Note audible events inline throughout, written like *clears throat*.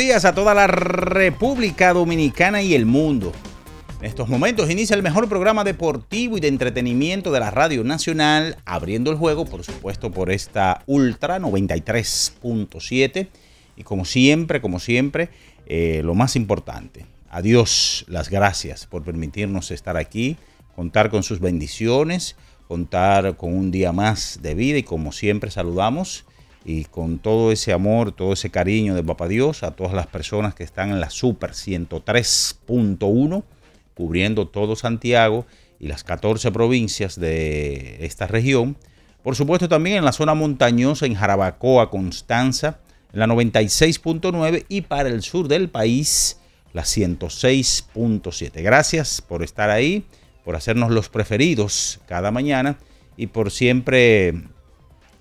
Días, a toda la República Dominicana y el mundo. En estos momentos inicia el mejor programa deportivo y de entretenimiento de la Radio Nacional, abriendo el juego, por supuesto, por esta Ultra 93.7. Y como siempre, como siempre, eh, lo más importante, a Dios las gracias por permitirnos estar aquí, contar con sus bendiciones, contar con un día más de vida y como siempre saludamos y con todo ese amor, todo ese cariño de Papá Dios a todas las personas que están en la Super 103.1, cubriendo todo Santiago y las 14 provincias de esta región. Por supuesto también en la zona montañosa, en Jarabacoa, Constanza, la 96.9 y para el sur del país, la 106.7. Gracias por estar ahí, por hacernos los preferidos cada mañana y por siempre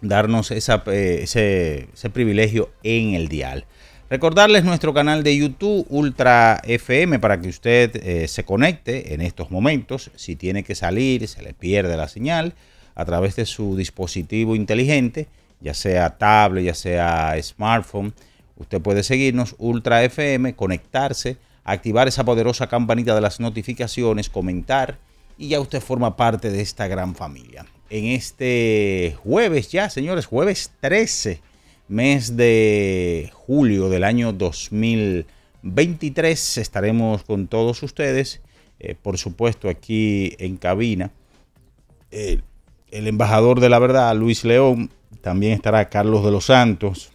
darnos eh, ese, ese privilegio en el dial. Recordarles nuestro canal de YouTube Ultra FM para que usted eh, se conecte en estos momentos. Si tiene que salir, se le pierde la señal a través de su dispositivo inteligente, ya sea tablet, ya sea smartphone. Usted puede seguirnos Ultra FM, conectarse, activar esa poderosa campanita de las notificaciones, comentar y ya usted forma parte de esta gran familia. En este jueves ya, señores, jueves 13, mes de julio del año 2023, estaremos con todos ustedes, eh, por supuesto aquí en cabina. Eh, el embajador de la verdad, Luis León, también estará Carlos de los Santos,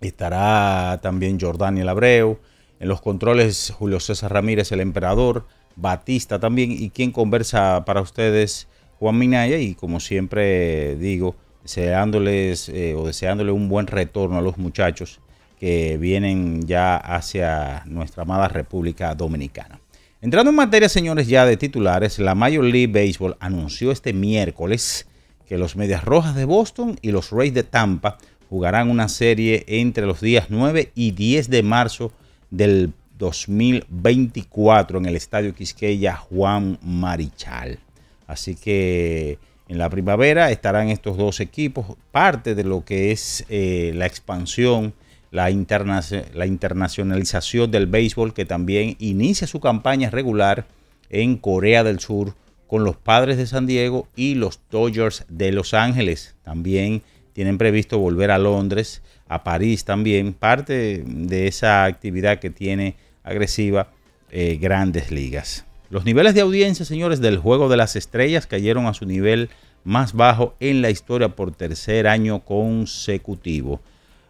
estará también Jordaniel Abreu, en los controles Julio César Ramírez, el emperador, Batista también, y quien conversa para ustedes, Juan Minaya, y como siempre digo, deseándoles eh, o deseándole un buen retorno a los muchachos que vienen ya hacia nuestra amada República Dominicana. Entrando en materia, señores, ya de titulares, la Major League Baseball anunció este miércoles que los Medias Rojas de Boston y los Rays de Tampa jugarán una serie entre los días 9 y 10 de marzo del 2024 en el Estadio Quisqueya Juan Marichal. Así que en la primavera estarán estos dos equipos, parte de lo que es eh, la expansión, la, interna la internacionalización del béisbol que también inicia su campaña regular en Corea del Sur con los Padres de San Diego y los Dodgers de Los Ángeles. También tienen previsto volver a Londres, a París también, parte de esa actividad que tiene agresiva eh, grandes ligas. Los niveles de audiencia, señores, del Juego de las Estrellas cayeron a su nivel más bajo en la historia por tercer año consecutivo.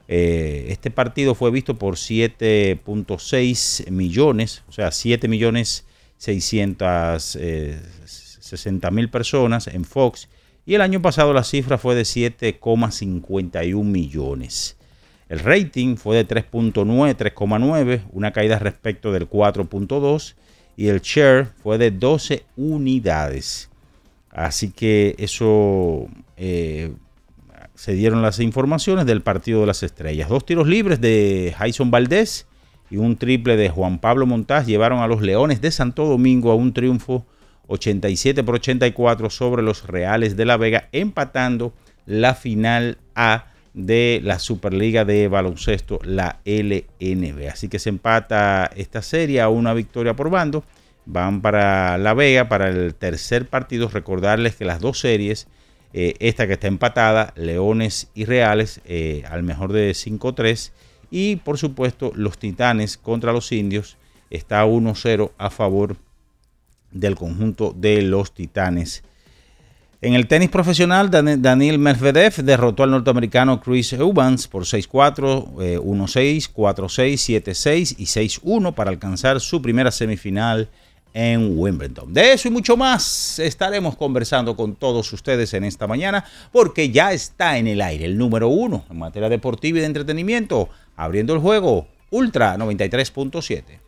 Eh, este partido fue visto por 7.6 millones, o sea, 7 millones 660 mil personas en Fox. Y el año pasado la cifra fue de 7,51 millones. El rating fue de 3.9, 3,9, una caída respecto del 4.2 y el share fue de 12 unidades. Así que eso eh, se dieron las informaciones del partido de las estrellas. Dos tiros libres de Jason Valdés y un triple de Juan Pablo Montaz llevaron a los Leones de Santo Domingo a un triunfo 87 por 84 sobre los Reales de La Vega, empatando la final A de la Superliga de Baloncesto, la LNB. Así que se empata esta serie a una victoria por bando. Van para La Vega para el tercer partido. Recordarles que las dos series, eh, esta que está empatada, Leones y Reales, eh, al mejor de 5-3. Y por supuesto, los Titanes contra los Indios está 1-0 a favor del conjunto de los Titanes en el tenis profesional, Daniel Medvedev derrotó al norteamericano Chris Evans por 6-4, 1-6, 4-6, 7-6 y 6-1 para alcanzar su primera semifinal en Wimbledon. De eso y mucho más estaremos conversando con todos ustedes en esta mañana porque ya está en el aire el número uno en materia deportiva y de entretenimiento, abriendo el juego Ultra 93.7.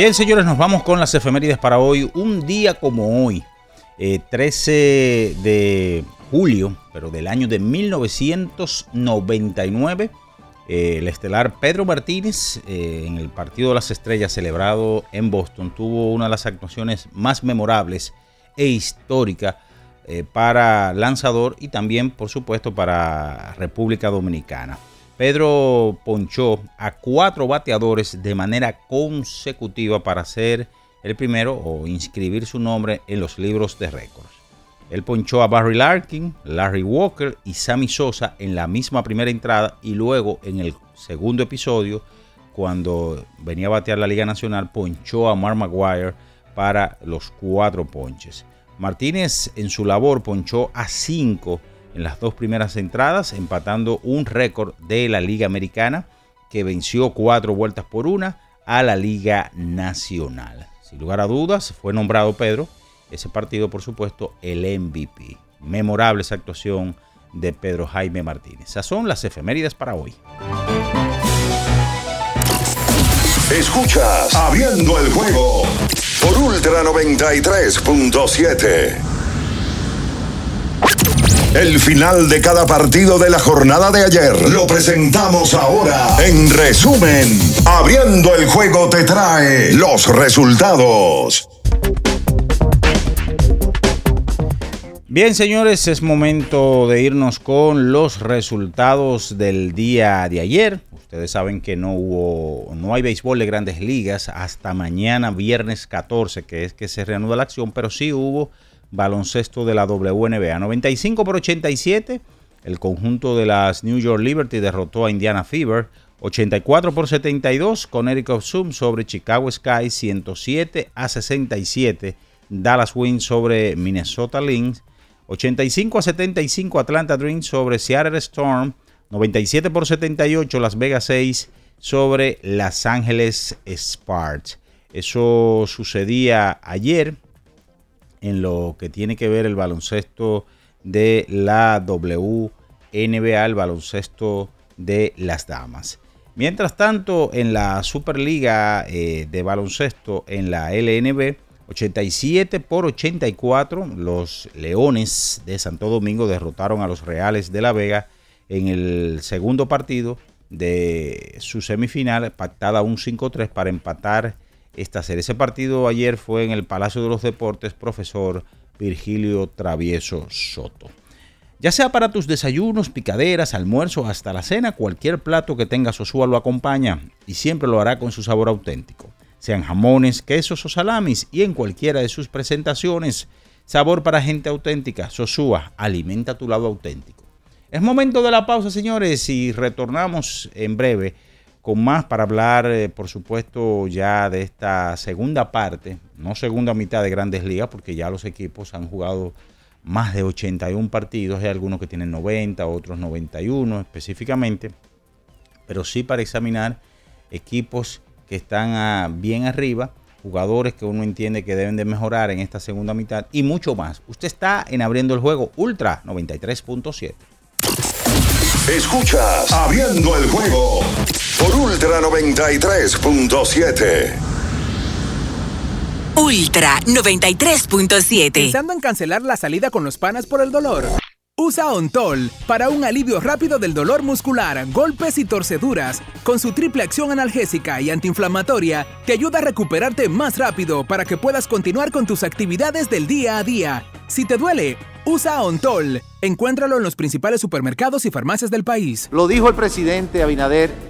Bien, señores, nos vamos con las efemérides para hoy. Un día como hoy, 13 eh, de julio, pero del año de 1999, eh, el estelar Pedro Martínez, eh, en el Partido de las Estrellas celebrado en Boston, tuvo una de las actuaciones más memorables e históricas para lanzador y también, por supuesto, para República Dominicana. Pedro ponchó a cuatro bateadores de manera consecutiva para ser el primero o inscribir su nombre en los libros de récords. Él ponchó a Barry Larkin, Larry Walker y Sammy Sosa en la misma primera entrada y luego en el segundo episodio, cuando venía a batear la Liga Nacional, ponchó a Mark Maguire para los cuatro ponches. Martínez en su labor ponchó a cinco en las dos primeras entradas, empatando un récord de la Liga Americana que venció cuatro vueltas por una a la Liga Nacional. Sin lugar a dudas, fue nombrado Pedro, ese partido por supuesto el MVP. Memorable esa actuación de Pedro Jaime Martínez. Esas son las efemérides para hoy. Escuchas Abriendo el juego por Ultra 93.7. El final de cada partido de la jornada de ayer lo presentamos ahora. En resumen, abriendo el juego te trae los resultados. Bien, señores, es momento de irnos con los resultados del día de ayer. Ustedes saben que no hubo, no hay béisbol de grandes ligas hasta mañana, viernes 14, que es que se reanuda la acción, pero sí hubo baloncesto de la WNBA. 95 por 87, el conjunto de las New York Liberty derrotó a Indiana Fever. 84 por 72, con Eric Zoom sobre Chicago Sky. 107 a 67, Dallas Wings sobre Minnesota Lynx. 85 a 75, Atlanta Dreams sobre Seattle Storm. 97 por 78, Las Vegas 6 sobre Los Ángeles Sparks. Eso sucedía ayer en lo que tiene que ver el baloncesto de la WNBA, el baloncesto de las damas. Mientras tanto, en la Superliga eh, de baloncesto en la LNB, 87 por 84, los Leones de Santo Domingo derrotaron a los Reales de La Vega en el segundo partido de su semifinal, pactada un 5-3 para empatar esta serie. Ese partido ayer fue en el Palacio de los Deportes, profesor Virgilio Travieso Soto. Ya sea para tus desayunos, picaderas, almuerzo, hasta la cena, cualquier plato que tenga Sosúa lo acompaña y siempre lo hará con su sabor auténtico. Sean jamones, quesos o salamis y en cualquiera de sus presentaciones. Sabor para gente auténtica. Sosúa, alimenta tu lado auténtico. Es momento de la pausa, señores, y retornamos en breve con más para hablar, eh, por supuesto, ya de esta segunda parte, no segunda mitad de grandes ligas, porque ya los equipos han jugado más de 81 partidos, hay algunos que tienen 90, otros 91 específicamente, pero sí para examinar equipos que están bien arriba jugadores que uno entiende que deben de mejorar en esta segunda mitad y mucho más. Usted está en abriendo el juego Ultra 93.7. Escuchas Abriendo el juego por Ultra 93.7. Ultra 93.7. Pensando en cancelar la salida con los panas por el dolor. Usa Ontol para un alivio rápido del dolor muscular, golpes y torceduras. Con su triple acción analgésica y antiinflamatoria, te ayuda a recuperarte más rápido para que puedas continuar con tus actividades del día a día. Si te duele, usa Ontol. Encuéntralo en los principales supermercados y farmacias del país. Lo dijo el presidente Abinader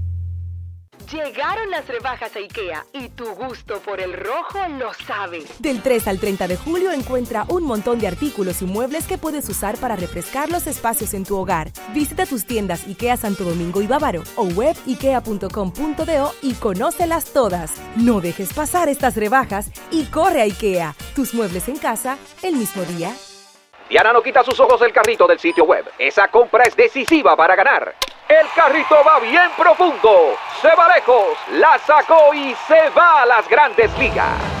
Llegaron las rebajas a IKEA y tu gusto por el rojo lo sabe. Del 3 al 30 de julio encuentra un montón de artículos y muebles que puedes usar para refrescar los espacios en tu hogar. Visita tus tiendas IKEA Santo Domingo y Bávaro o web ikea.com.do y conócelas todas. No dejes pasar estas rebajas y corre a IKEA. Tus muebles en casa el mismo día. Diana no quita sus ojos del carrito del sitio web. Esa compra es decisiva para ganar. El carrito va bien profundo, se va lejos, la sacó y se va a las grandes ligas.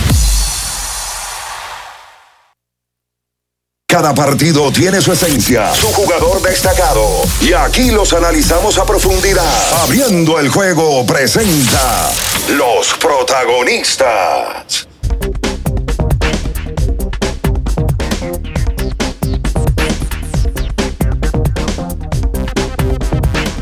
Cada partido tiene su esencia, su jugador destacado. Y aquí los analizamos a profundidad. Abriendo el juego presenta los protagonistas.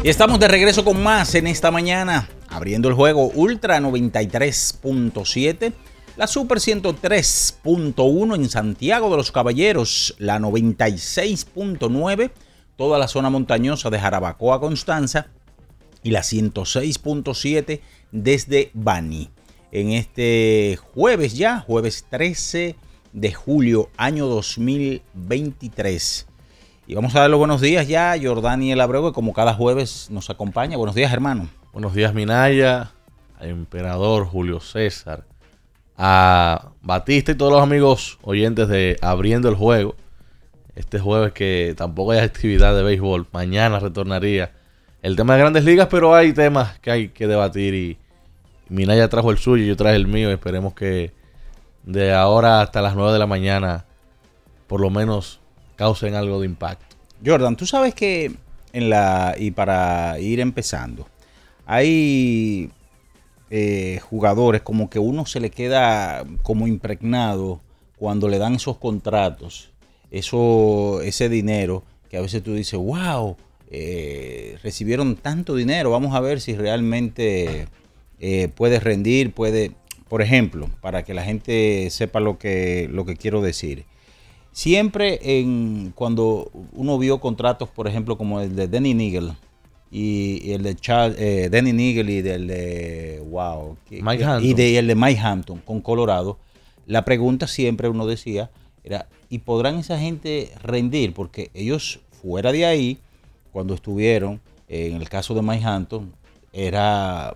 Y estamos de regreso con más en esta mañana, abriendo el juego Ultra 93.7, la Super 103.1 en Santiago de los Caballeros, la 96.9, toda la zona montañosa de Jarabacoa, Constanza, y la 106.7 desde Bani. En este jueves ya, jueves 13 de julio, año 2023. Y vamos a dar los buenos días ya a Jordani El Abreu, que como cada jueves nos acompaña. Buenos días, hermano. Buenos días, Minaya, emperador Julio César, a Batista y todos los amigos oyentes de Abriendo el Juego. Este jueves que tampoco hay actividad de béisbol. Mañana retornaría el tema de grandes ligas, pero hay temas que hay que debatir y Minaya trajo el suyo y yo traje el mío. Esperemos que de ahora hasta las 9 de la mañana por lo menos causen algo de impacto. Jordan, tú sabes que en la y para ir empezando, hay eh, jugadores como que uno se le queda como impregnado cuando le dan esos contratos, eso, ese dinero que a veces tú dices, wow, eh, recibieron tanto dinero, vamos a ver si realmente eh, puede rendir, puede, por ejemplo, para que la gente sepa lo que, lo que quiero decir. Siempre en, cuando uno vio contratos, por ejemplo, como el de Danny Nigel y, el de Charles, eh, Danny Nigel y del de, wow, Mike y de, el de Mike Hampton con Colorado, la pregunta siempre uno decía era, ¿y podrán esa gente rendir? Porque ellos fuera de ahí, cuando estuvieron, en el caso de Mike Hampton, era,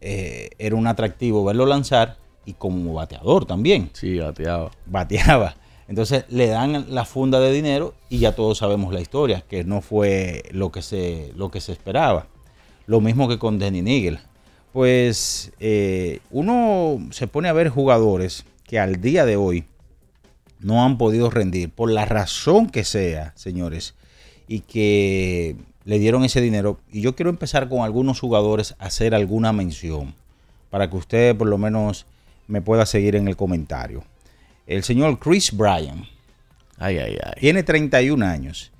eh, era un atractivo verlo lanzar y como bateador también. Sí, bateaba. Bateaba. Entonces le dan la funda de dinero y ya todos sabemos la historia, que no fue lo que se, lo que se esperaba. Lo mismo que con Danny Nigel. Pues eh, uno se pone a ver jugadores que al día de hoy no han podido rendir por la razón que sea, señores, y que le dieron ese dinero. Y yo quiero empezar con algunos jugadores a hacer alguna mención para que usted por lo menos me pueda seguir en el comentario el señor Chris Bryan. Ay, ay, ay. Tiene 31 años.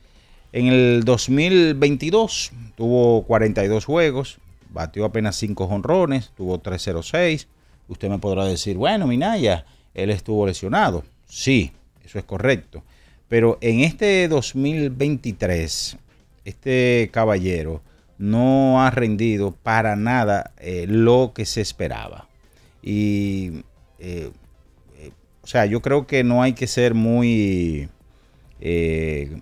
En el 2022 tuvo 42 juegos, batió apenas 5 jonrones, tuvo 306. Usted me podrá decir, bueno, Minaya, él estuvo lesionado. Sí, eso es correcto. Pero en este 2023, este caballero no ha rendido para nada eh, lo que se esperaba. Y eh, o sea, yo creo que no hay que ser muy, eh,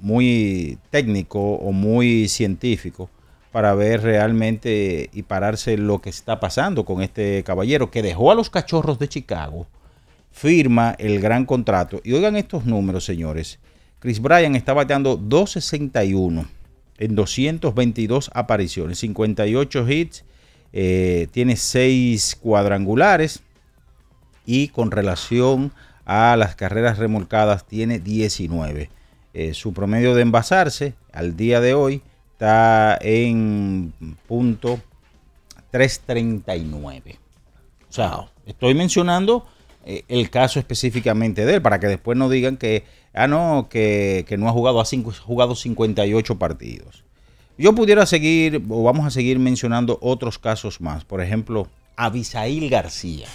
muy técnico o muy científico para ver realmente y pararse lo que está pasando con este caballero que dejó a los cachorros de Chicago, firma el gran contrato. Y oigan estos números, señores. Chris Bryan está bateando 261 en 222 apariciones, 58 hits, eh, tiene 6 cuadrangulares, y con relación a las carreras remolcadas tiene 19. Eh, su promedio de envasarse al día de hoy está en punto 339. O sea, estoy mencionando eh, el caso específicamente de él para que después no digan que, ah, no, que, no ha jugado, ha jugado 58 partidos. Yo pudiera seguir, o vamos a seguir mencionando otros casos más. Por ejemplo, Abisail García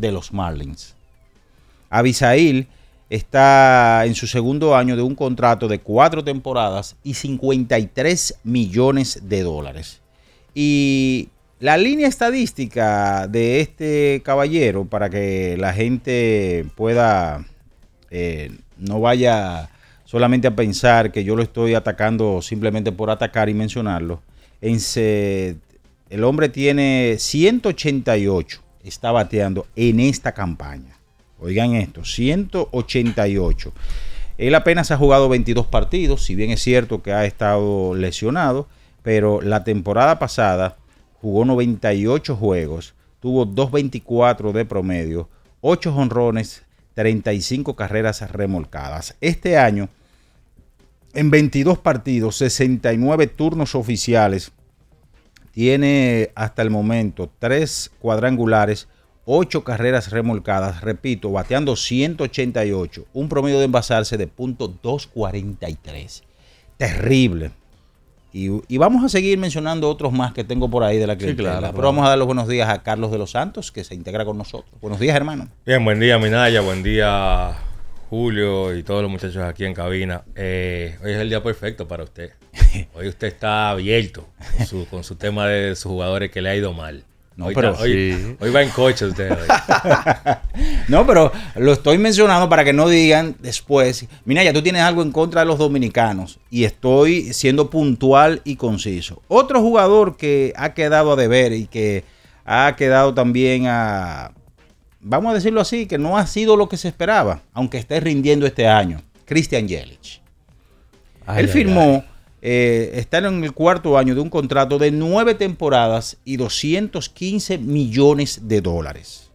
de los Marlins. Abisail está en su segundo año de un contrato de cuatro temporadas y 53 millones de dólares. Y la línea estadística de este caballero, para que la gente pueda, eh, no vaya solamente a pensar que yo lo estoy atacando simplemente por atacar y mencionarlo, en el hombre tiene 188 está bateando en esta campaña. Oigan esto, 188. Él apenas ha jugado 22 partidos, si bien es cierto que ha estado lesionado, pero la temporada pasada jugó 98 juegos, tuvo 2.24 de promedio, 8 jonrones, 35 carreras remolcadas. Este año, en 22 partidos, 69 turnos oficiales, tiene hasta el momento tres cuadrangulares, ocho carreras remolcadas, repito, bateando 188, un promedio de envasarse de punto .243. Terrible. Y, y vamos a seguir mencionando otros más que tengo por ahí de la clientela. claro, Pero vamos a dar los buenos días a Carlos de los Santos, que se integra con nosotros. Buenos días, hermano. Bien, buen día Minaya, buen día Julio y todos los muchachos aquí en cabina. Eh, hoy es el día perfecto para usted. *laughs* Hoy usted está abierto con su, con su tema de sus jugadores que le ha ido mal. No, hoy, pero hoy- sí. hoy va en coche usted. hoy. *laughs* No, pero lo estoy mencionando para que no digan después, mira, ya tú tienes algo en contra de los dominicanos y estoy siendo puntual y conciso. Otro jugador que ha quedado a deber y que ha quedado también a, vamos a decirlo así, que no ha sido lo que se esperaba, aunque esté rindiendo este año, Christian Yelich. Ay, Él firmó, eh, está en el cuarto año de un contrato de nueve temporadas y 215 millones de dólares.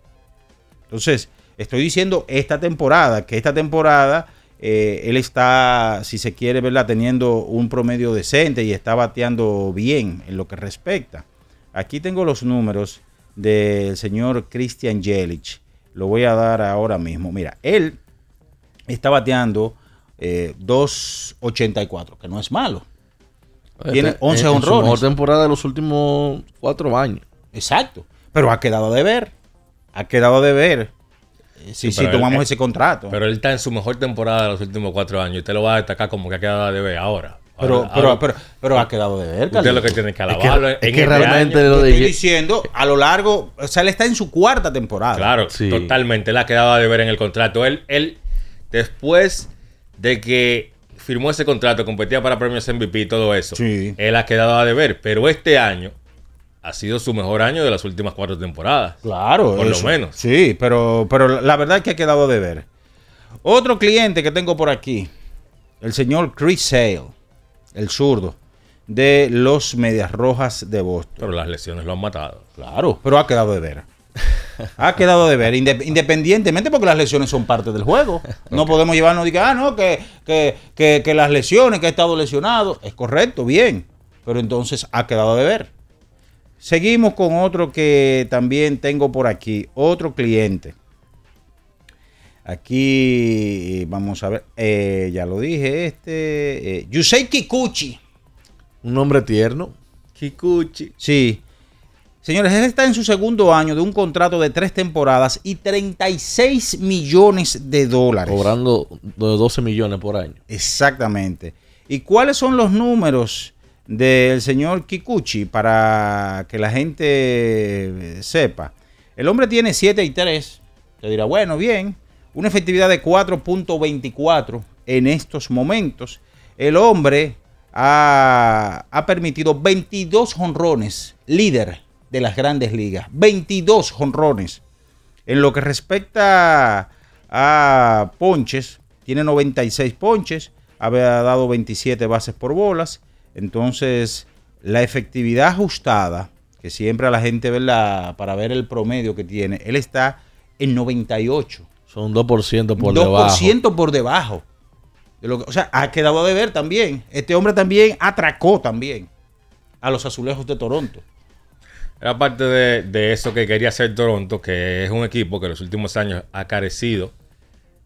Entonces, estoy diciendo esta temporada, que esta temporada eh, él está, si se quiere, ¿verdad? Teniendo un promedio decente y está bateando bien en lo que respecta. Aquí tengo los números del señor Christian Jelic. Lo voy a dar ahora mismo. Mira, él está bateando eh, 2.84, que no es malo. Tiene Este, 11 en- en su honrones. mejor temporada de los últimos cuatro años. Exacto. Pero ha quedado de ver. Ha quedado de ver. Si, tomamos él- ese contrato. Pero él está en su mejor temporada de los últimos cuatro años. Usted lo va a destacar como que ha quedado de ver ahora. Pero, Ahora- pero, ahora- pero, pero ha quedado de ver. Usted lo que tiene que alabarlo en este año. Yo estoy diciendo a lo largo, o sea, él está en su cuarta temporada. Claro, totalmente. Él ha quedado de ver en el contrato. Él, él, después de que firmó ese contrato, competía para premios MVP y todo eso, él ha quedado a deber. Pero este año ha sido su mejor año de las últimas cuatro temporadas. Claro, Por eso. lo menos. Sí, pero, pero la verdad es que ha quedado de ver. Otro cliente que tengo por aquí, el señor Chris Sale, el zurdo, de los Medias Rojas de Boston. Pero las lesiones lo han matado. Claro, pero ha quedado de ver. Ha quedado de ver, inde- independientemente porque las lesiones son parte del juego. No podemos llevarnos y que, ah, no, que, que, que, que las lesiones, que ha estado lesionado. Es correcto, bien. Pero entonces ha quedado de ver. Seguimos con otro que también tengo por aquí. Otro cliente. Aquí vamos a ver. eh, ya lo dije, este. Eh, Yusei Kikuchi. Un nombre tierno. Kikuchi. Sí. Señores, él está en su segundo año de un contrato de tres temporadas y 36 millones de dólares. Cobrando de 12 millones por año. Exactamente. ¿Y cuáles son los números del señor Kikuchi para que la gente eh, sepa? El hombre tiene 7 y 3. Te dirá, bueno, bien. Una efectividad de 4.24 en estos momentos. El hombre ha, ha permitido 22 jonrones, líder de las grandes ligas. 22 jonrones. En lo que respecta a ponches, tiene 96 ponches, había dado 27 bases por bolas. Entonces, la efectividad ajustada, que siempre a la gente verla para ver el promedio que tiene, él está en 98. Son 2% por 2% debajo. por debajo. de lo que- o sea, ha quedado de ver también. Este hombre también atracó también a los azulejos de Toronto. Era parte de, de eso que quería hacer Toronto, que es un equipo que en los últimos años ha carecido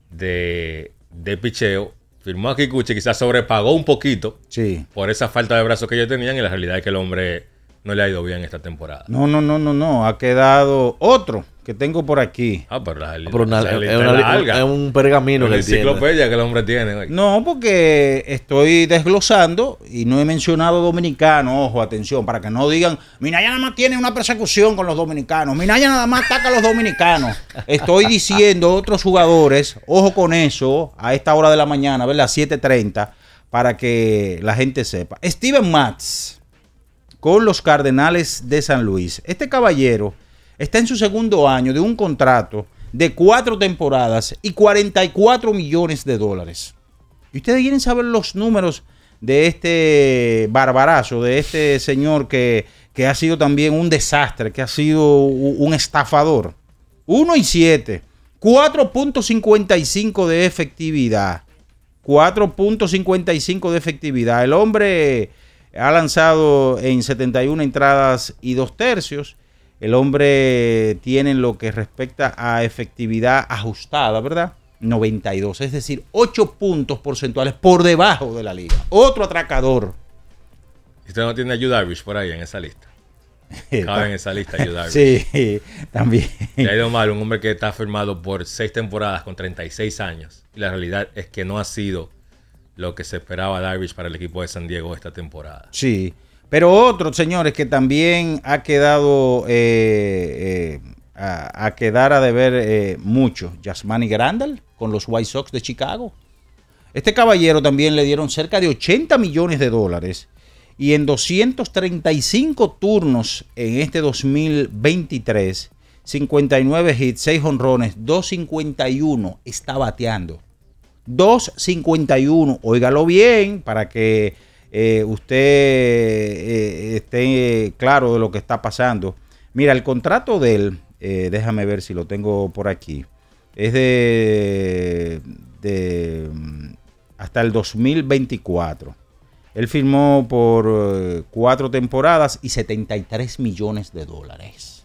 de, de picheo. Firmó a Kikuchi, quizás sobrepagó un poquito Sí. por esa falta de brazos que ellos tenían y la realidad es que el hombre no le ha ido bien esta temporada. No, no, no, no, no. Ha quedado otro que tengo por aquí. Ah, pero la, Pero una- la- la- es una- la es un pergamino Una enciclopedia que el hombre tiene. oye. No, porque estoy desglosando y no he mencionado dominicanos. Ojo, atención, para que no digan, Minaya nada más tiene una persecución con los dominicanos. Minaya nada más ataca a los dominicanos. Estoy diciendo otros jugadores, ojo con eso, a esta hora de la mañana, ¿verdad? 7:30, para que la gente sepa. Steven Matz, con los Cardenales de San Luis. Este caballero está en su segundo año de un contrato de cuatro temporadas y 44 millones de dólares. ¿Y ustedes quieren saber los números de este barbarazo, de este señor que, que ha sido también un desastre, que ha sido un estafador? 1 y 7, 4.55 de efectividad. 4.55 de efectividad. El hombre Ha lanzado en 71 entradas y dos tercios. El hombre tiene en lo que respecta a efectividad ajustada, ¿verdad? 92, es decir, 8 puntos porcentuales por debajo de la liga. Otro atracador. ¿Usted no tiene a Yu Darvish por ahí en esa lista? *laughs* Cabe en esa lista Yu Darvish. Sí, también. Le ha ido mal un hombre que está firmado por seis temporadas con 36 años. Y la realidad es que no ha sido lo que se esperaba Darvish para el equipo de San Diego esta temporada. Sí, pero otro, señores, que también ha quedado eh, eh, a, a quedar a deber eh, mucho. Yasmani Grandal con los White Sox de Chicago. Este caballero también le dieron cerca de 80 millones de dólares y en 235 turnos en este 2023, 59 hits, 6 honrones, 251 está bateando. 251, óigalo bien para que eh, usted eh, esté claro de lo que está pasando. Mira, el contrato de él, eh, déjame ver si lo tengo por aquí, es de, hasta el 2024. Él firmó por cuatro temporadas y 73 millones de dólares.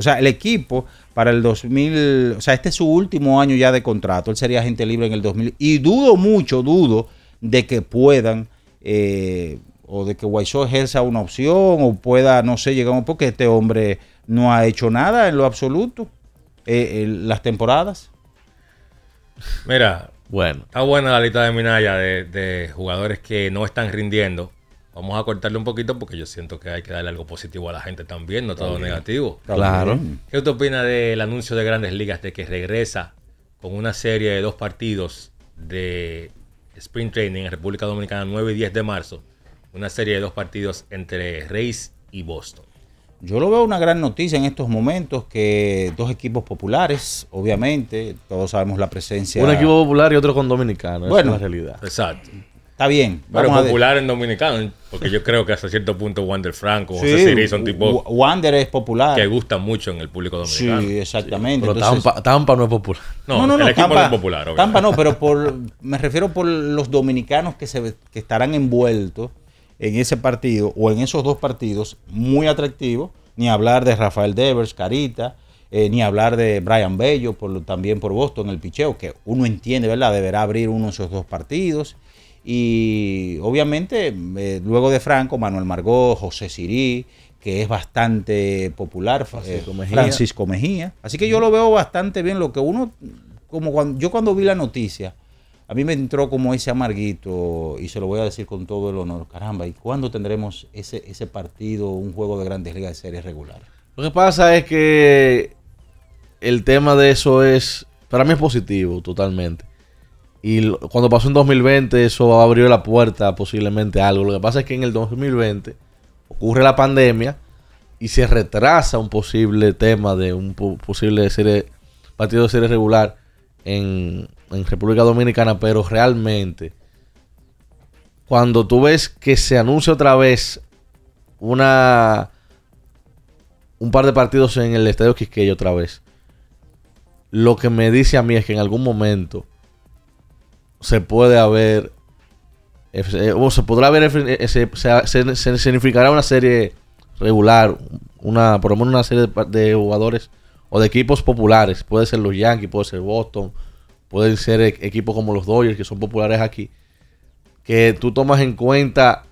O sea, el equipo para el 2000, o sea, este es su último año ya de contrato. Él sería agente libre en el 2000. Y dudo mucho, dudo de que puedan, eh, o de que Guaysó ejerza una opción, o pueda, no sé, llegamos, porque este hombre no ha hecho nada en lo absoluto eh, en las temporadas. Mira, bueno. Está buena la lista de Minaya de, de jugadores que no están rindiendo. Vamos a cortarle un poquito porque yo siento que hay que darle algo positivo a la gente también, no todo También. negativo. Claro. ¿Qué usted opina del anuncio de Grandes Ligas de que regresa con una serie de dos partidos de Spring Training en República Dominicana 9 y 10 de marzo? Una serie de dos partidos entre Reyes y Boston. Yo lo veo una gran noticia en estos momentos que dos equipos populares, obviamente, todos sabemos la presencia. Un equipo popular y otro con dominicano. Bueno. es la realidad. Exacto. Está bien. Pero popular en dominicano, porque yo creo que hasta cierto punto Wander Franco, Sí, José Siri son tipos Wa- Wander es popular. que gustan mucho en el público dominicano. Sí, exactamente. Pero Entonces- Tampa, Tampa no es popular. No, el equipo no es popular, obviamente. Tampa no, pero por, me refiero por los dominicanos que, se, que estarán envueltos en ese partido o en esos dos partidos muy atractivos. Ni hablar de Rafael Devers, Carita, eh, ni hablar de Brian Bello, por, también por Boston, el picheo, que uno entiende, ¿verdad? Deberá abrir uno de esos dos partidos. Y obviamente, eh, luego de Franco, Manuel Margot, José Sirí, que es bastante popular, Francisco eh, Mejía. Francisco Mejía. Así que yo lo veo bastante bien. Lo que uno, como cuando, yo cuando vi la noticia, a mí me entró como ese amarguito, y se lo voy a decir con todo el honor. Caramba, ¿y cuándo tendremos ese, ese partido, un juego de grandes ligas de serie regular? Lo que pasa es que el tema de eso es, para mí es positivo totalmente. Y cuando pasó en 2020 eso abrió la puerta posiblemente a algo. Lo que pasa es que en el 2020 ocurre la pandemia y se retrasa un posible tema de un po- posible serie, partido de serie regular en, en República Dominicana, pero realmente cuando tú ves que se anuncia otra vez una un par de partidos en el Estadio Quisqueya otra vez. Lo que me dice a mí es que en algún momento se puede haber eh, o se podrá haber eh, se, se- se- significará una serie regular, una por lo menos una serie de, de jugadores o de equipos populares, puede ser los Yankees, puede ser Boston, pueden ser e- equipos como los Dodgers que son populares aquí, que tú tomas en cuenta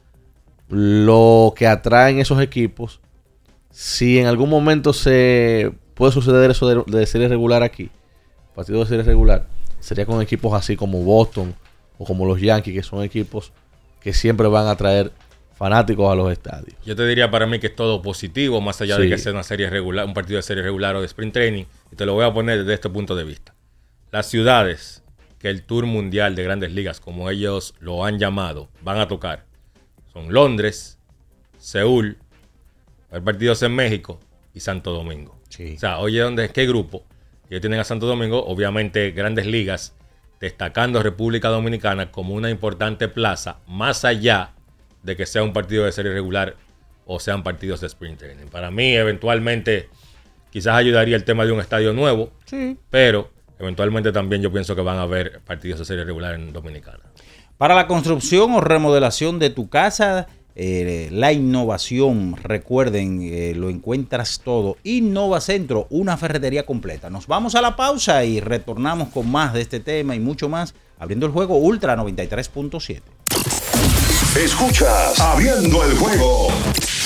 lo que atraen esos equipos. Si en algún momento se puede suceder eso de, de serie regular aquí, partido de serie regular, sería con equipos así como Boston o como los Yankees, que son equipos que siempre van a traer fanáticos a los estadios. Yo te diría para mí que es todo positivo, más allá de que sea una serie regular, un partido de serie regular o de sprint training. Y te lo voy a poner desde este punto de vista. Las ciudades que el Tour Mundial de Grandes Ligas, como ellos lo han llamado, van a tocar son Londres, Seúl, hay partidos en México y Santo Domingo. O sea, oye, ¿dónde, ¿qué grupo? Ellos tienen a Santo Domingo, obviamente Grandes Ligas, destacando a República Dominicana como una importante plaza, más allá de que sea un partido de serie regular o sean partidos de sprint training. Para mí, eventualmente, quizás ayudaría el tema de un estadio nuevo, Sí. pero eventualmente también yo pienso que van a haber partidos de serie regular en Dominicana. Para la construcción o remodelación de tu casa, eh, la innovación. Recuerden, eh, lo encuentras todo. Innova Centro, una ferretería completa. Nos vamos a la pausa y retornamos con más de este tema y mucho más, abriendo el juego Ultra 93.7. Escuchas Abriendo el juego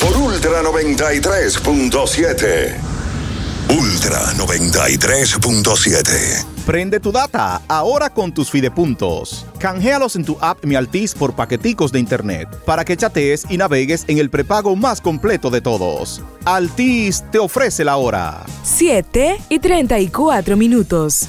por Ultra 93.7. Ultra 93.7. Prende tu data ahora con tus fidepuntos. Canjealos en tu app Mi Altis por paqueticos de internet para que chatees y navegues en el prepago más completo de todos. Altis te ofrece la hora. 7 y 34 minutos.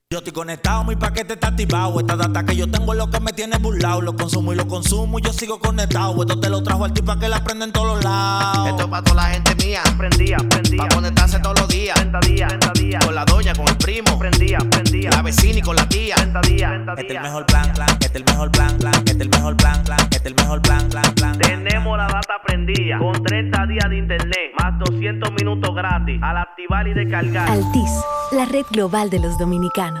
Yo estoy conectado, mi paquete está activado. Esta data que yo tengo es lo que me tiene burlado. Lo consumo y lo consumo y yo sigo conectado. Esto te lo trajo al tipo que la prende en todos lados. Esto es para toda la gente mía. Prendía, prendía. Para conectarse todos los días. 30 días, 30 días. Con la doña, con el primo. Prendía, prendía. La vecina y con la tía. 30 días, 30 días. Este es el mejor plan, plan. Este es el mejor plan, plan. Este es el mejor plan, plan. Este es el mejor plan, plan, plan. Tenemos la data prendida. Con 30 días de internet. Más 200 minutos gratis. Al activar y descargar. Altis, la red global de los dominicanos.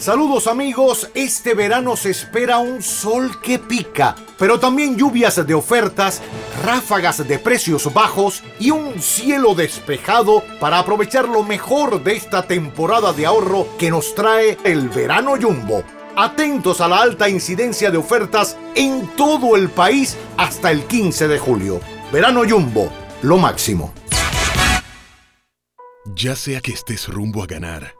Saludos amigos, este verano se espera un sol que pica, pero también lluvias de ofertas, ráfagas de precios bajos y un cielo despejado para aprovechar lo mejor de esta temporada de ahorro que nos trae el verano jumbo. Atentos a la alta incidencia de ofertas en todo el país hasta el 15 de julio. Verano jumbo, lo máximo. Ya sea que estés rumbo a ganar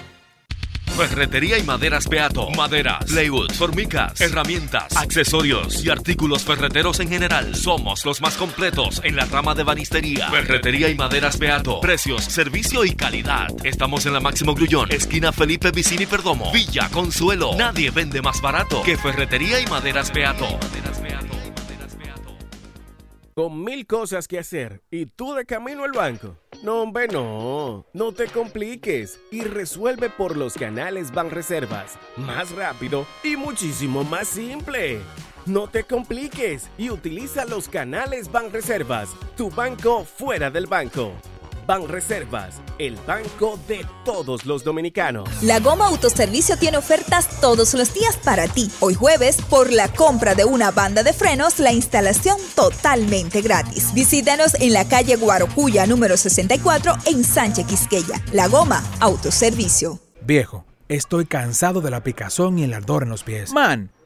Ferretería y maderas Beato. Maderas, plywood, formicas, herramientas, accesorios y artículos ferreteros en general. Somos los más completos en la rama de banistería. Ferretería y maderas Beato. Precios, servicio y calidad. Estamos en la Máximo Grullón, esquina Felipe Vicini Perdomo, Villa Consuelo. Nadie vende más barato que Ferretería y maderas Beato. Con mil cosas que hacer y tú de camino al banco. No, hombre, no. No te compliques y resuelve por los canales Banreservas. Más rápido y muchísimo más simple. No te compliques y utiliza los canales Banreservas, tu banco fuera del banco. Banreservas, el banco de todos los dominicanos. La Goma Autoservicio tiene ofertas todos los días para ti. Hoy jueves, por la compra de una banda de frenos, la instalación totalmente gratis. Visítanos en la calle Guarocuya número 64 en Sánchez Quisqueya. La Goma Autoservicio. Viejo, estoy cansado de la picazón y el ardor en los pies. Man.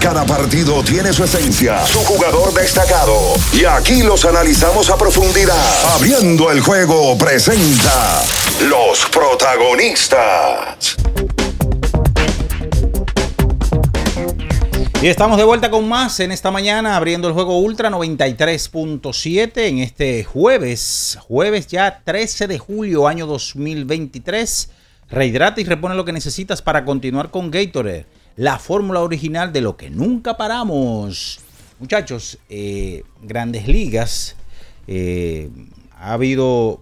Cada partido tiene su esencia, su jugador destacado. Y aquí los analizamos a profundidad. Abriendo el juego presenta los protagonistas. Y estamos de vuelta con más en esta mañana, abriendo el juego Ultra 93.7 en este jueves, jueves ya 13 de julio, año 2023. Rehidrata y repone lo que necesitas para continuar con Gatorade, la fórmula original de lo que nunca paramos. Muchachos, eh, grandes ligas, eh, ha habido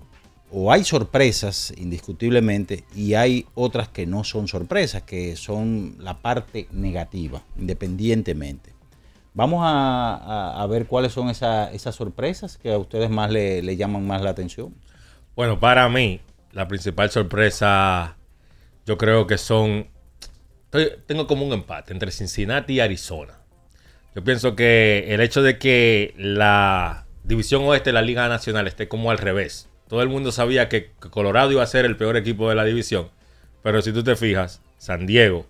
o hay sorpresas indiscutiblemente y hay otras que no son sorpresas, que son la parte negativa, independientemente. Vamos a, ver cuáles son esa- esas sorpresas que a ustedes más le, le llaman más la atención. Bueno, para mí, la principal sorpresa, yo creo que son. Tengo como un empate entre Cincinnati y Arizona. Yo pienso que el hecho de que la división oeste de la Liga Nacional esté como al revés. Todo el mundo sabía que que Colorado iba a ser el peor equipo de la división. Pero si tú te fijas, San Diego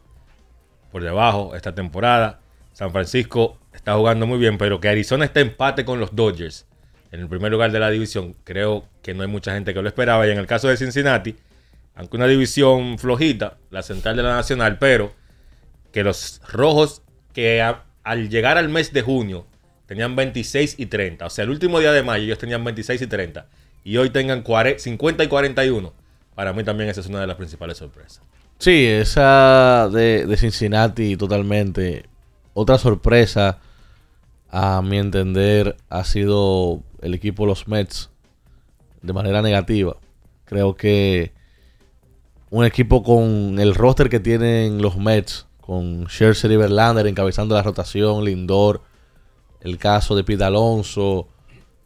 por debajo esta temporada. San Francisco está jugando muy bien, pero que Arizona esté empate con los Dodgers en el primer lugar de la división, creo que no hay mucha gente que lo esperaba. Y en el caso de Cincinnati, aunque una división flojita, la central de la nacional, pero que los rojos que al llegar al mes de junio tenían 26 y 30, o sea, el último día de mayo ellos tenían 26 y 30, y hoy tengan 40 50 y 41, para mí también esa es una de las principales sorpresas. Sí, esa de, de Cincinnati totalmente. Otra sorpresa, a mi entender, ha sido el equipo de los Mets de manera negativa. Creo que un equipo con el roster que tienen los Mets, con Scherzer y Verlander encabezando la rotación, Lindor, el caso de Pete Alonso,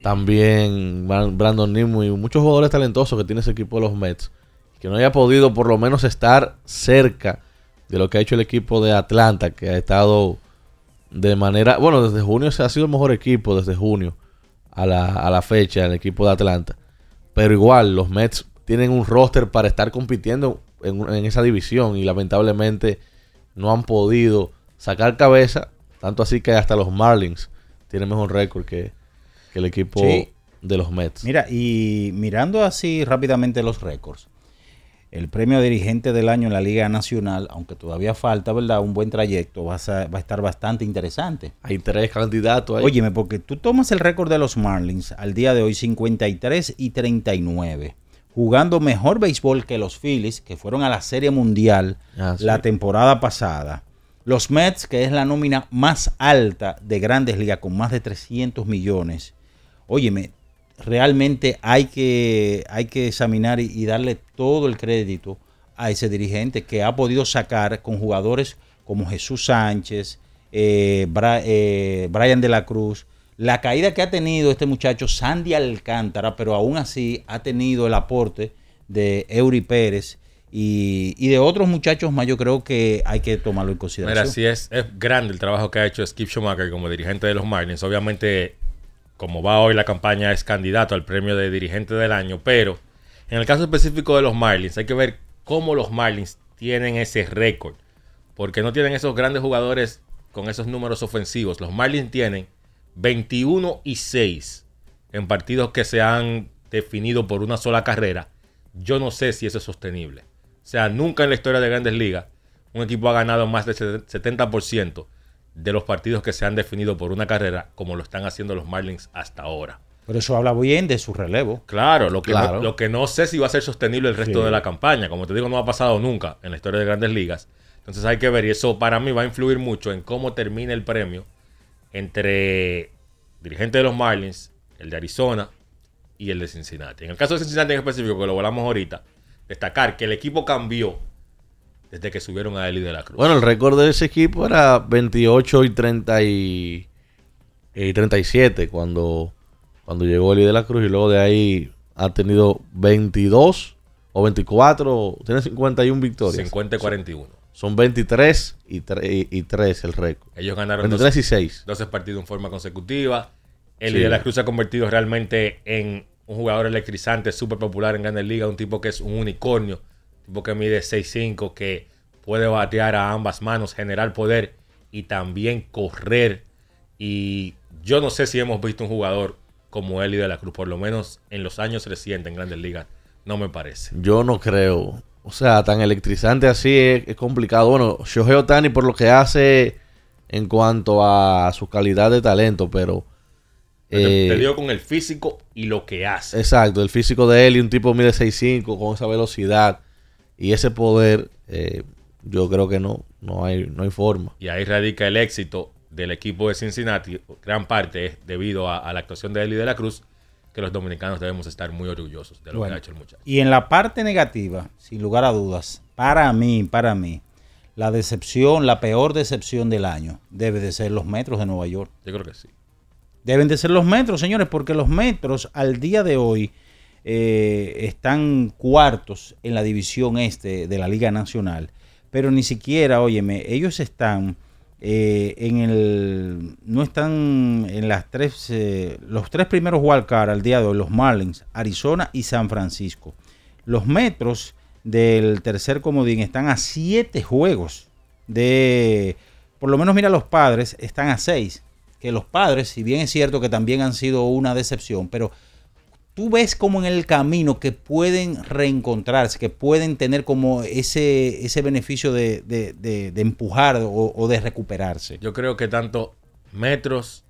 también Bran- Brandon Nimmo y muchos jugadores talentosos que tiene ese equipo de los Mets, que no haya podido por lo menos estar cerca de lo que ha hecho el equipo de Atlanta, que ha estado de manera, bueno, desde junio se ha sido el mejor equipo desde junio a la, a la fecha, el equipo de Atlanta. Pero igual, los Mets tienen un roster para estar compitiendo en, esa división y lamentablemente no han podido sacar cabeza, tanto así que hasta los Marlins tienen mejor récord que, que el equipo Sí. de los Mets. Mira, y mirando así rápidamente los récords, el premio a dirigente del año en la Liga Nacional, aunque todavía falta, ¿verdad? Un buen trayecto, va a, va a estar bastante interesante. Hay tres candidatos ahí. Óyeme, porque tú tomas el récord de los Marlins al día de hoy 53 y 39, jugando mejor béisbol que los Phillies, que fueron a la Serie Mundial Ah, sí. la temporada pasada. Los Mets, que es la nómina más alta de grandes ligas, con más de 300 millones. Óyeme, realmente hay que, hay que examinar y, y darle todo el crédito a ese dirigente que ha podido sacar con jugadores como Jesús Sánchez, eh, Bra- eh, Brian de la Cruz, la caída que ha tenido este muchacho Sandy Alcántara, pero aún así ha tenido el aporte de Eury Pérez y, y de otros muchachos más, yo creo que hay que tomarlo en consideración. Mira, sí es, es grande el trabajo que ha hecho Skip Schumacher como dirigente de los Marlins. Obviamente, como va hoy la campaña, es candidato al premio de dirigente del año. Pero en el caso específico de los Marlins, hay que ver cómo los Marlins tienen ese récord. Porque no tienen esos grandes jugadores con esos números ofensivos. Los Marlins tienen 21 y 6 en partidos que se han definido por una sola carrera. Yo no sé si eso es sostenible. O sea, nunca en la historia de grandes ligas un equipo ha ganado más del 70% de los partidos que se han definido por una carrera, como lo están haciendo los Marlins hasta ahora. Pero eso habla bien de su relevo. Claro, lo que, Claro. No, lo que no sé si va a ser sostenible el resto Sí. de la campaña. Como te digo, no ha pasado nunca en la historia de grandes ligas. Entonces hay que ver, y eso para mí va a influir mucho en cómo termina el premio entre dirigente de los Marlins, el de Arizona y el de Cincinnati. En el caso de Cincinnati en específico, que lo volamos ahorita, destacar que el equipo cambió desde que subieron a Eli de la Cruz. Bueno, el récord de ese equipo era 28 y 30 y, y 37 cuando, cuando llegó Eli de la Cruz y luego de ahí ha tenido 22 o 24, tienen 51 victorias. 50 y 41. Son 23 y 3, y 3 el récord. Ellos ganaron 23 y 6. 12 partidos en forma consecutiva. El Sí. de la Cruz se ha convertido realmente en un jugador electrizante, súper popular en Grandes Ligas, un tipo que es un unicornio, un tipo que mide 6'5", que puede batear a ambas manos, generar poder y también correr. Y yo no sé si hemos visto un jugador como Eli de la Cruz, por lo menos en los años recientes en Grandes Ligas, no me parece. Yo no creo. O sea, tan electrizante así es, es complicado. Bueno, Shohei Otani por lo que hace en cuanto a su calidad de talento, pero... Eh, te con el físico y lo que hace. Exacto, el físico de él y un tipo mide 6'5 con esa velocidad y ese poder, eh, yo creo que no, no hay, no hay forma. Y ahí radica el éxito del equipo de Cincinnati. Gran parte es debido a, a la actuación de Eli de la Cruz, que los dominicanos debemos estar muy orgullosos de lo Bueno, que ha hecho el muchacho. Y en la parte negativa, sin lugar a dudas, para mí, para mí, la decepción, la peor decepción del año debe de ser los metros de Nueva York. Yo creo que sí. Deben de ser los metros, señores, porque los metros al día de hoy eh, están cuartos en la división este de la Liga Nacional. Pero ni siquiera, óyeme, ellos están eh, en el. No están en las tres. eh, los tres primeros wildcard al día de hoy: los Marlins, Arizona y San Francisco. Los metros del tercer comodín están a siete juegos de. Por lo menos, mira, los padres están a seis. Que los padres, si bien es cierto que también han sido una decepción, pero tú ves como en el camino que pueden reencontrarse, que pueden tener como ese, ese beneficio de, de- de- de empujar o, o de recuperarse. Yo creo que tanto Metros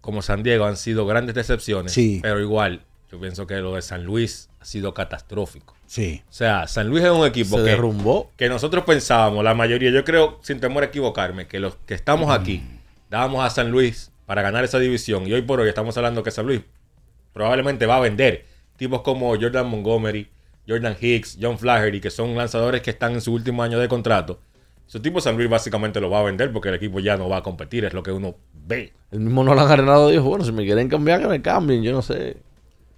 como San Diego han sido grandes decepciones. Sí. Pero igual, yo pienso que lo de San Luis ha sido catastrófico. Sí. O sea, San Luis es un equipo Se que, derrumbó. que nosotros pensábamos, la mayoría, yo creo, sin temor a equivocarme, que los que estamos aquí dábamos a San Luis para ganar esa división. Y hoy por hoy estamos hablando que San Luis probablemente va a vender tipos como Jordan Montgomery, Jordan Hicks, John Flaherty, que son lanzadores que están en su último año de contrato. Su tipo San Luis básicamente lo va a vender porque el equipo ya no va a competir, es lo que uno ve. El mismo no lo han arenado dijo, bueno, si me quieren cambiar, que me cambien, yo no sé.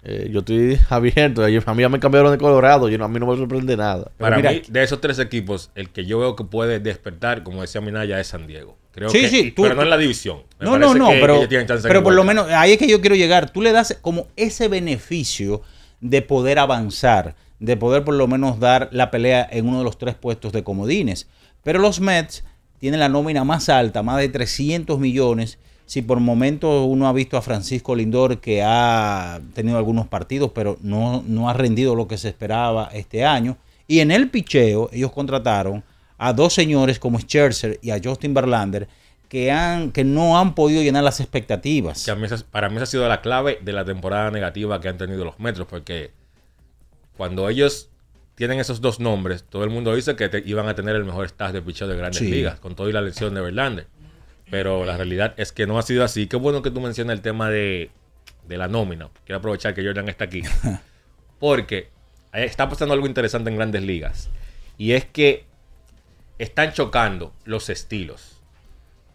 Eh, yo estoy *laughs* abierto, a mí ya me cambiaron de Colorado, yo no- a mí no me sorprende nada. Para mira, mí, de esos tres equipos, el que yo veo que puede despertar, como decía Minaya, es San Diego. Creo Sí, que, sí, tú- pero no en la división. Me No, no, no, que pero, ellos chance pero por lo menos ahí es que yo quiero llegar. Tú le das como ese beneficio de poder avanzar, de poder por lo menos dar la pelea en uno de los tres puestos de comodines. Pero los Mets tienen la nómina más alta, más de 300 millones. Si por momentos uno ha visto a Francisco Lindor que ha tenido algunos partidos, pero no, no ha rendido lo que se esperaba este año. Y en el picheo, ellos contrataron a dos señores como Scherzer y a Justin Verlander que, han, que no han podido llenar las expectativas. Que a mí para mí esa ha sido la clave de la temporada negativa que han tenido los Metros, porque cuando ellos tienen esos dos nombres, todo el mundo dice que te- iban a tener el mejor staff de picheo de grandes Sí. ligas, con todo y la lesión de Verlander. Pero la realidad es que no ha sido así. Qué bueno que tú mencionas el tema de, de la nómina. Quiero aprovechar que Jordan está aquí. *laughs* Porque ahí está pasando algo interesante en grandes ligas. Y es que están chocando los estilos.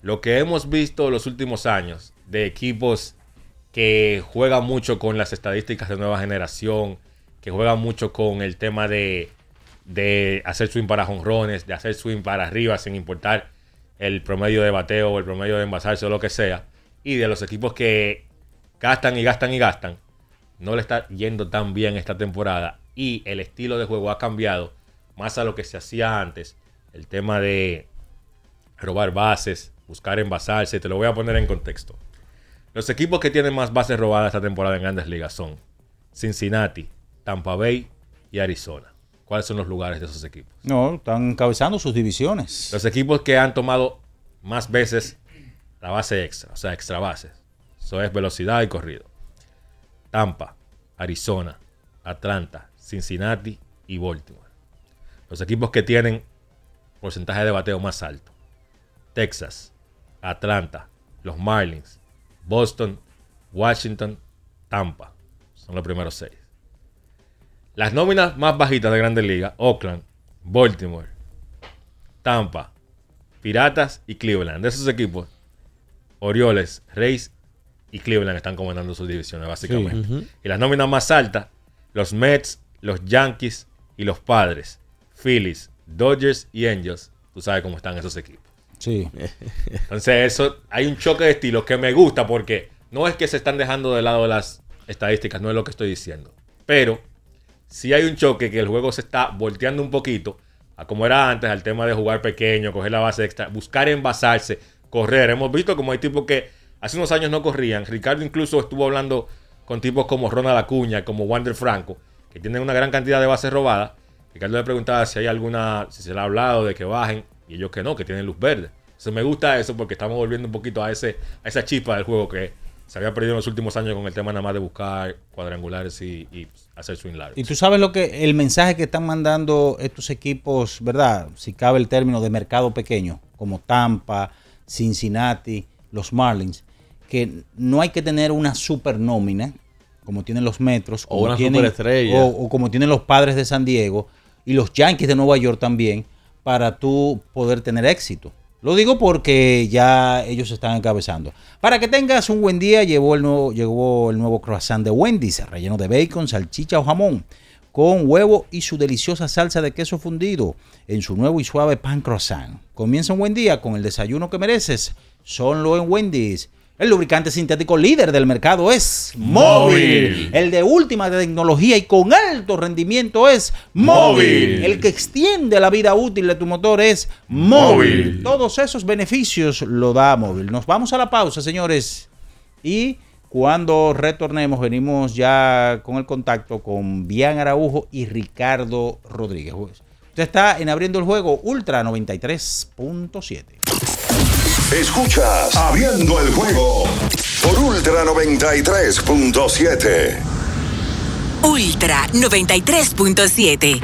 Lo que hemos visto los últimos años de equipos que juegan mucho con las estadísticas de nueva generación, que juegan mucho con el tema de, de hacer swing para jonrones, de hacer swing para arriba sin importar el promedio de bateo o el promedio de envasarse o lo que sea, y de los equipos que gastan y gastan y gastan, no le está yendo tan bien esta temporada y el estilo de juego ha cambiado más a lo que se hacía antes, el tema de robar bases, buscar envasarse, te lo voy a poner en contexto. Los equipos que tienen más bases robadas esta temporada en grandes ligas son Cincinnati, Tampa Bay y Arizona. ¿Cuáles son los lugares de esos equipos? No, están encabezando sus divisiones. Los equipos que han tomado más veces la base extra, o sea, extra bases. Eso es velocidad y corrido. Tampa, Arizona, Atlanta, Cincinnati y Baltimore. Los equipos que tienen porcentaje de bateo más alto. Texas, Atlanta, los Marlins, Boston, Washington, Tampa. Son los primeros seis. Las nóminas más bajitas de Grandes Ligas, Oakland, Baltimore, Tampa, Piratas y Cleveland. De esos equipos, Orioles, Reyes y Cleveland están comandando sus divisiones, básicamente. Sí. Y las nóminas más altas, los Mets, los Yankees y los padres, Phillies, Dodgers y Angels, tú sabes cómo están esos equipos. Sí. Entonces, eso, hay un choque de estilos que me gusta porque no es que se están dejando de lado las estadísticas, no es lo que estoy diciendo. Pero si hay un choque que el juego se está volteando un poquito a como era antes, al tema de jugar pequeño, coger la base extra, buscar envasarse, correr. Hemos visto como hay tipos que hace unos años no corrían. Ricardo incluso estuvo hablando con tipos como Ronald Acuña, como Wander Franco, que tienen una gran cantidad de bases robadas. Ricardo le preguntaba si hay alguna, si se le ha hablado de que bajen, y ellos que no, que tienen luz verde. Entonces me gusta eso porque estamos volviendo un poquito a, ese, a esa chispa del juego que se había perdido en los últimos años con el tema nada más de buscar cuadrangulares y, y hacer swing large. Y tú sabes lo que el mensaje que están mandando estos equipos, ¿verdad? Si cabe el término de mercado pequeño, como Tampa, Cincinnati, los Marlins, que no hay que tener una super nómina, como tienen los Metros, O como una tienen- o, o como tienen los Padres de San Diego y los Yankees de Nueva York también, para tú poder tener éxito. Lo digo porque ya ellos están encabezando. Para que tengas un buen día, llegó el nuevo, llegó el nuevo croissant de Wendy's, relleno de bacon, salchicha o jamón, con huevo y su deliciosa salsa de queso fundido en su nuevo y suave pan croissant. Comienza un buen día con el desayuno que mereces. Sonlo en Wendy's. El lubricante sintético líder del mercado es Móvil. El de última tecnología y con alto rendimiento es Móvil. El que extiende la vida útil de tu motor es Móvil. Móvil. Todos esos beneficios lo da Móvil. Nos vamos a la pausa, señores. Y cuando retornemos, venimos ya con el contacto con Bian Araujo y Ricardo Rodríguez. Usted está en Abriendo el Juego Ultra 93.7. Escuchas Abriendo el juego por Ultra 93.7. Ultra 93.7.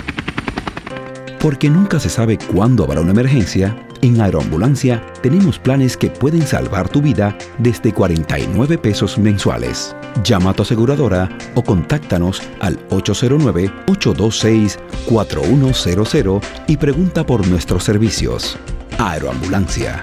Porque nunca se sabe cuándo habrá una emergencia, en Aeroambulancia tenemos planes que pueden salvar tu vida desde 49 pesos mensuales. Llama a tu aseguradora o contáctanos al 809-826-4100 y pregunta por nuestros servicios. Aeroambulancia,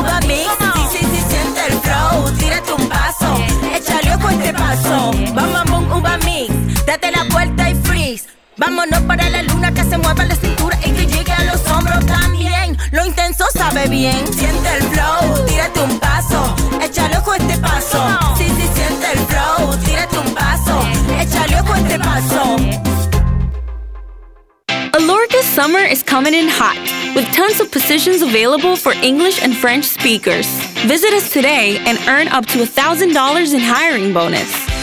bom, bom, bom, uva mix. Date la vuelta y freeze. Vámonos para la luna que se mueva la cintura y que llegue a los hombros también. Lo intenso sabe bien, siente el flow, tírate un paso, échale ojo este paso. Sí, sí, siente el flow, tírate un paso, échale ojo este paso. Alorca's summer is coming in hot, with tons of positions available for English and French speakers. Visit us today and earn up to $1,000 in hiring bonus.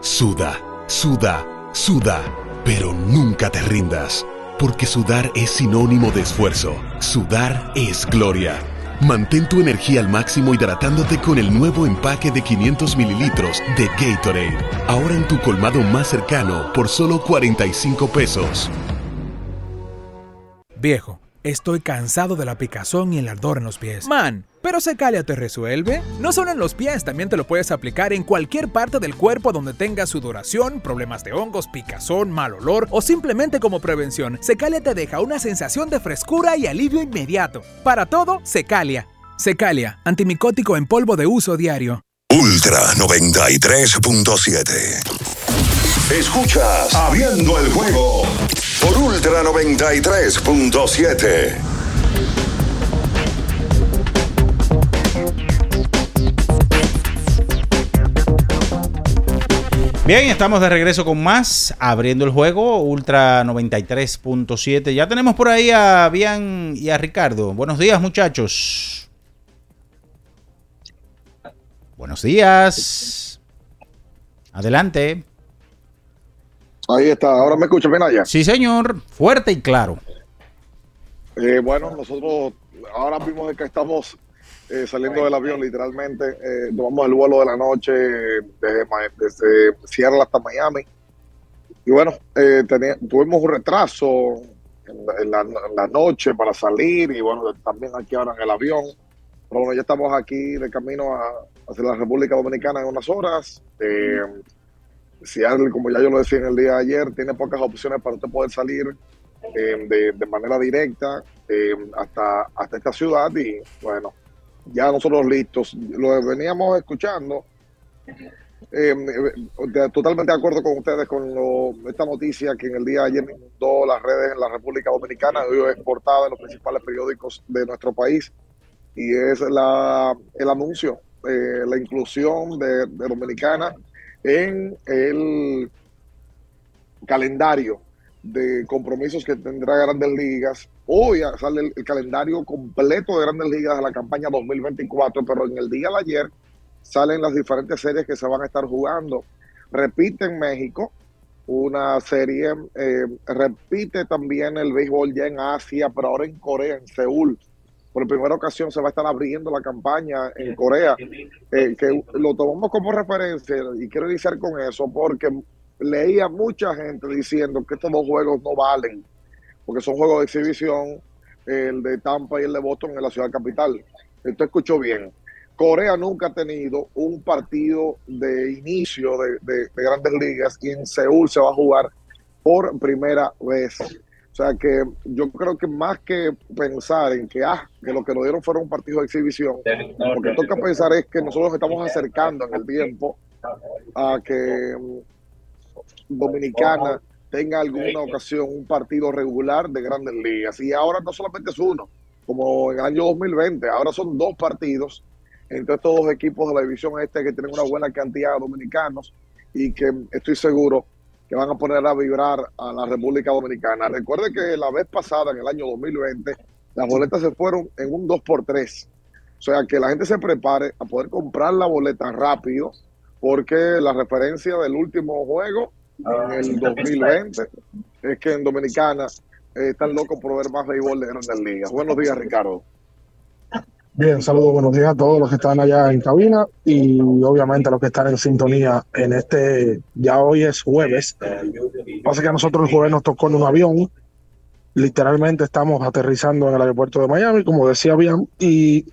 suda, suda, suda, pero nunca te rindas, porque sudar es sinónimo de esfuerzo, sudar es gloria. Mantén tu energía al máximo hidratándote con el nuevo empaque de 500 mililitros de Gatorade, ahora en tu colmado más cercano por solo 45 pesos. Viejo, estoy cansado de la picazón y el ardor en los pies. Man, pero Secalia te resuelve. No solo en los pies, también te lo puedes aplicar en cualquier parte del cuerpo donde tengas sudoración, problemas de hongos, picazón, mal olor o simplemente como prevención. Secalia te deja una sensación de frescura y alivio inmediato. Para todo, Secalia. Secalia, antimicótico en polvo de uso diario. Ultra 93.7. Escuchas Abriendo el juego por Ultra 93.7. Bien, estamos de regreso con más, abriendo el juego, Ultra 93.7. Ya tenemos por ahí a Bian y a Ricardo. Buenos días, muchachos. Buenos días. Adelante. Ahí está, ahora me escucha bien allá. Sí, señor, fuerte y claro. Eh, bueno, nosotros ahora mismo que estamos eh, saliendo del avión, literalmente, eh, tomamos el vuelo de la noche desde, desde Seattle hasta Miami. Y bueno, eh, tuvimos un retraso en la, noche para salir y bueno, también aquí ahora en el avión. Pero bueno, ya estamos aquí de camino a, hacia la República Dominicana en unas horas. Eh, Seattle, como ya yo lo decía en el día de ayer, tiene pocas opciones para usted poder salir de, de, manera directa hasta, hasta esta ciudad y bueno, ya nosotros listos. Lo veníamos escuchando. Eh, totalmente de acuerdo con ustedes con esta noticia que en el día de ayer inundó las redes en la República Dominicana, hoy es exportada en los principales periódicos de nuestro país, y es la, el anuncio, eh, la inclusión de Dominicana en el calendario de compromisos que tendrá Grandes Ligas. Hoy sale el, calendario completo de Grandes Ligas de la campaña 2024, pero en el día de ayer salen las diferentes series que se van a estar jugando. Repite en México una serie, eh, repite también el béisbol ya en Asia, pero ahora en Corea, en Seúl. Por primera ocasión se va a estar abriendo la campaña en Corea, eh, que lo tomamos como referencia y quiero iniciar con eso porque leía mucha gente diciendo que estos dos juegos no valen, porque son juegos de exhibición, el de Tampa y el de Boston en la ciudad capital. Esto escuchó bien. Corea nunca ha tenido un partido de inicio de, grandes ligas y en Seúl se va a jugar por primera vez. O sea que yo creo que más que pensar en que, ah, que lo que nos dieron fuera un partido de exhibición, lo que toca pensar es que nosotros estamos acercando en el tiempo a que Dominicana tenga alguna ocasión un partido regular de grandes ligas. Y ahora no solamente es uno, como en el año 2020, ahora son dos partidos entre estos dos equipos de la división este que tienen una buena cantidad de dominicanos y que estoy seguro que van a poner a vibrar a la República Dominicana. Recuerde que la vez pasada, en el año 2020, las boletas se fueron en un 2x3. O sea, que la gente se prepare a poder comprar la boleta rápido, porque la referencia del último juego en el 2020 es que en Dominicana eh, están locos por ver más béisbol de grandes ligas. Buenos días, Ricardo. Bien, saludos, buenos días a todos los que están allá en cabina y obviamente a los que están en sintonía en este, ya hoy es jueves. Pasa que a nosotros el jueves nos tocó en un avión, literalmente estamos aterrizando en el aeropuerto de Miami, como decía bien, y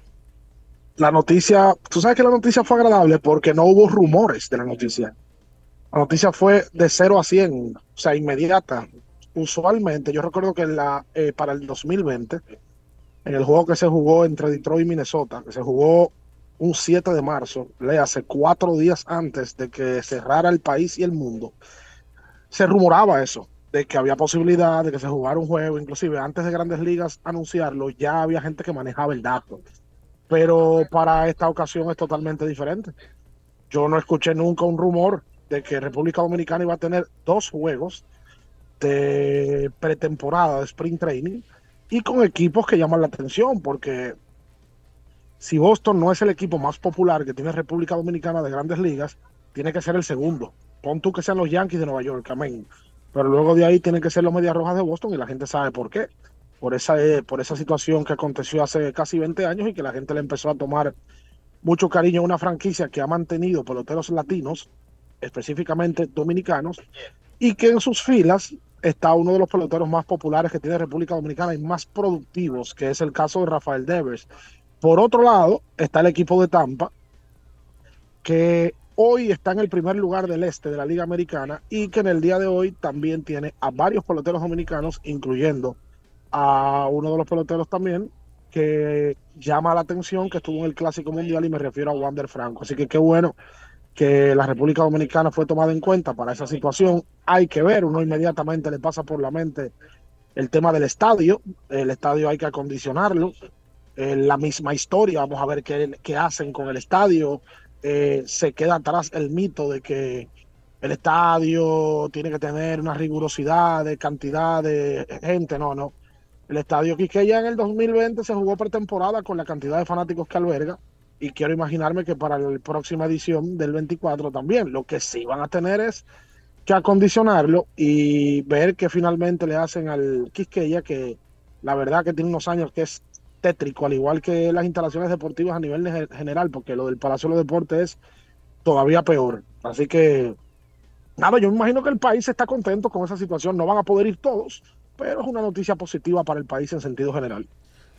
la noticia, tú sabes que la noticia fue agradable porque no hubo rumores de la noticia. La noticia fue de 0 a 100, o sea, inmediata. Usualmente, yo recuerdo que eh, para el 2020, en el juego que se jugó entre Detroit y Minnesota, que se jugó un 7 de marzo, le hace cuatro días antes de que cerrara el país y el mundo, se rumoraba eso, de que había posibilidad de que se jugara un juego, inclusive antes de grandes ligas anunciarlo, ya había gente que manejaba el dato. Pero para esta ocasión es totalmente diferente. Yo no escuché nunca un rumor de que República Dominicana iba a tener dos juegos de pretemporada de sprint training y con equipos que llaman la atención porque si Boston no es el equipo más popular que tiene República Dominicana de grandes ligas, tiene que ser el segundo. Pon tú que sean los Yankees de Nueva York, amén. Pero luego de ahí tienen que ser los Medias Rojas de Boston y la gente sabe por qué. Por esa, eh, por esa situación que aconteció hace casi 20 años y que la gente le empezó a tomar mucho cariño a una franquicia que ha mantenido peloteros latinos específicamente dominicanos, y que en sus filas está uno de los peloteros más populares que tiene República Dominicana y más productivos, que es el caso de Rafael Devers. Por otro lado, está el equipo de Tampa, que hoy está en el primer lugar del este de la Liga Americana y que en el día de hoy también tiene a varios peloteros dominicanos, incluyendo a uno de los peloteros también que llama la atención, que estuvo en el Clásico Mundial y me refiero a Wander Franco. Así que qué bueno que la República Dominicana fue tomada en cuenta para esa situación. Hay que ver, uno inmediatamente le pasa por la mente el tema del estadio. El estadio hay que acondicionarlo. Eh, la misma historia, vamos a ver qué, qué hacen con el estadio. Eh, se queda atrás el mito de que el estadio tiene que tener una rigurosidad de cantidad de gente, no, no. El estadio Quisqueya en el 2020 se jugó pretemporada con la cantidad de fanáticos que alberga y quiero imaginarme que para la próxima edición del 24 también. Lo que sí van a tener es que acondicionarlo y ver que finalmente le hacen al Quisqueya, que la verdad que tiene unos años que es tétrico, al igual que las instalaciones deportivas a nivel general, porque lo del Palacio de los Deportes es todavía peor. Así que, nada, yo me imagino que el país está contento con esa situación. No van a poder ir todos, pero es una noticia positiva para el país en sentido general.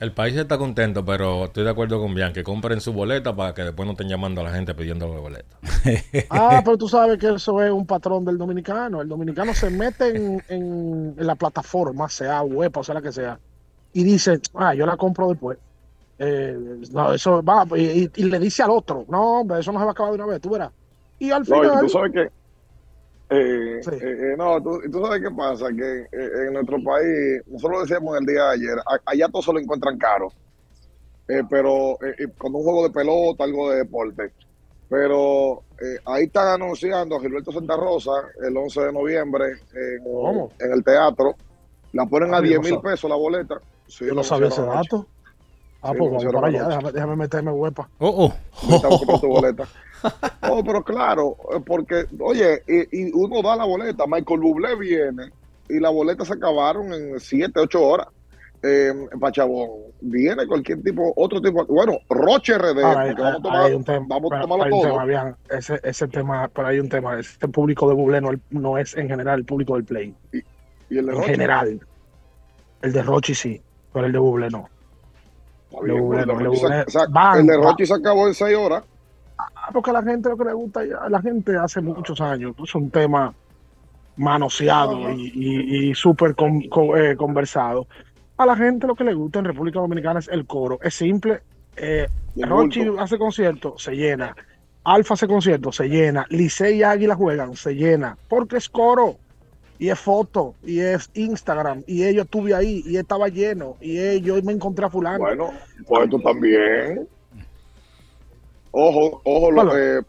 El país está contento, pero estoy de acuerdo con Bian, que compren su boleta para que después no estén llamando a la gente pidiendo boleta. *laughs* Ah, pero tú sabes que eso es un patrón del dominicano. El dominicano se mete en, en- en la plataforma, sea web o sea la que sea, y dice, ah, yo la compro después. Eh, no, eso va, y, y- y le dice al otro, no, hombre, eso no se va a acabar de una vez, tú verás. Y al No, y final, tú sabes que. Eh, eh, eh, no, tú, tú sabes qué pasa, que eh, en nuestro país, nosotros lo decíamos el día de ayer, a- allá todos se lo encuentran caro, Eh, pero eh, con un juego de pelota, algo de deporte. Pero ahí están anunciando a Gilberto Santa Rosa el 11 de noviembre en, el teatro. La ponen a Ah, yo 10 no mil pesos la boleta. Sí, yo no sabía ese dato. Ah, Sí, pues vamos para allá, déjame, déjame meterme huepa. Oh, comprar tu *laughs* boleta. Oh, pero claro, eh, porque, oye, y, y uno da la boleta, Michael Bublé viene y la boleta se acabaron en 7, 8 horas. Eh, Pachabón, viene cualquier tipo, otro tipo, bueno, Roche RD, Ahora, hay, porque vamos a hay tomar, un tema, vamos a pero tomarlo hay un todo. tema, bien, ese, ese tema, pero hay un tema, este público de Bublé no, no es en general el público del Play. Y el de en Roche. general. El de Rochi sí, pero el de Bublé no. Bien, Bublé el de Rochi se- Bublé- o sea, van, el de va- Rochi se acabó en 6 horas. Ah, porque a la gente lo que le gusta, la gente hace muchos años, es un tema manoseado y, y- y súper con- con- eh, conversado. A la gente lo que le gusta en República Dominicana es el coro. Es simple. Eh, Rochi bulto. hace concierto, se llena. Alfa hace concierto, se llena. Licey y Águila juegan, se llena. Porque es coro. Y es foto, y es Instagram, y ellos estuve ahí, y estaba lleno, y yo me encontré a fulano. Bueno, pues tú también. Ojo, ojo, Bueno. eh,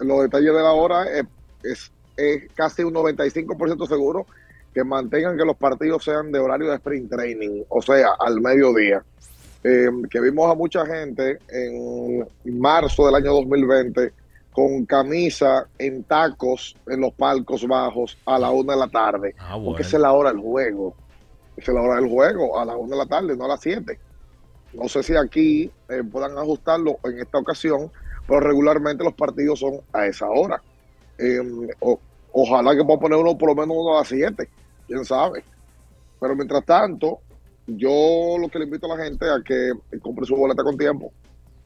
los detalles de la hora es, es, es casi un 95% seguro que mantengan que los partidos sean de horario de sprint training, o sea, al mediodía. Eh, que vimos a mucha gente en marzo del año 2020 con camisa en tacos en los palcos bajos a la una de la tarde, bueno. porque esa es la hora del juego. Esa es la hora del juego, a las una de la tarde, no a las 7. No sé si aquí eh, puedan ajustarlo en esta ocasión, pero regularmente los partidos son a esa hora. Eh, o- ojalá que pueda poner uno por lo menos uno a las 7, quién sabe. Pero mientras tanto, yo lo que le invito a la gente a que compre su boleta con tiempo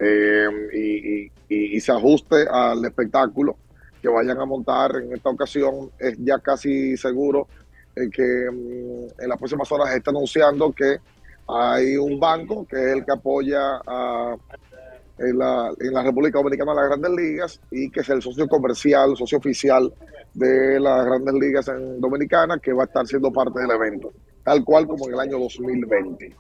eh, y, se ajuste al espectáculo que vayan a montar en esta ocasión. Es ya casi seguro eh, que mm, en las próximas horas está anunciando que hay un banco que es el que apoya a, en, la, en la República Dominicana las grandes ligas y que es el socio comercial, socio oficial de las grandes ligas en Dominicana que va a estar siendo parte del evento, tal cual como en el año 2020.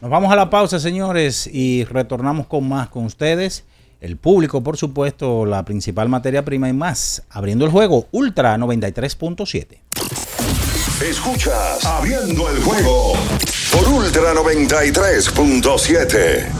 Nos vamos a la pausa, señores, y retornamos con más con ustedes. El público, por supuesto, la principal materia prima y más. Abriendo el juego, Ultra 93.7. Escuchas Abriendo el juego por Ultra 93.7.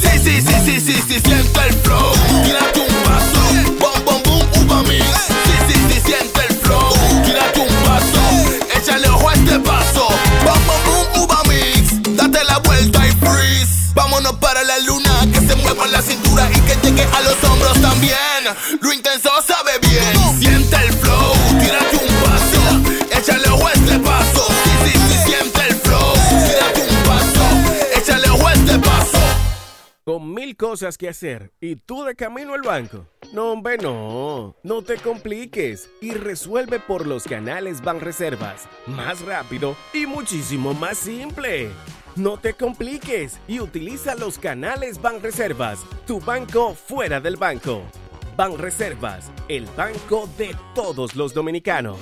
Sí, sí, sí, sí, sí, sí, siente el flow. Tírate un vaso. Bom, bom, boom, uva mix. Sí, sí, sí, siente el flow. Tírate un paso, Échale ojo a este paso. Bom, bom, boom, uva mix. Date la vuelta y freeze. Vámonos para la luna. Que se mueva la cintura y que llegue a los hombros también. Lo intenso con mil cosas que hacer y tú de camino al banco. No, hombre, no. No te compliques y resuelve por los canales Banreservas. Más rápido y muchísimo más simple. No te compliques y utiliza los canales Banreservas, tu banco fuera del banco. Banreservas, el banco de todos los dominicanos.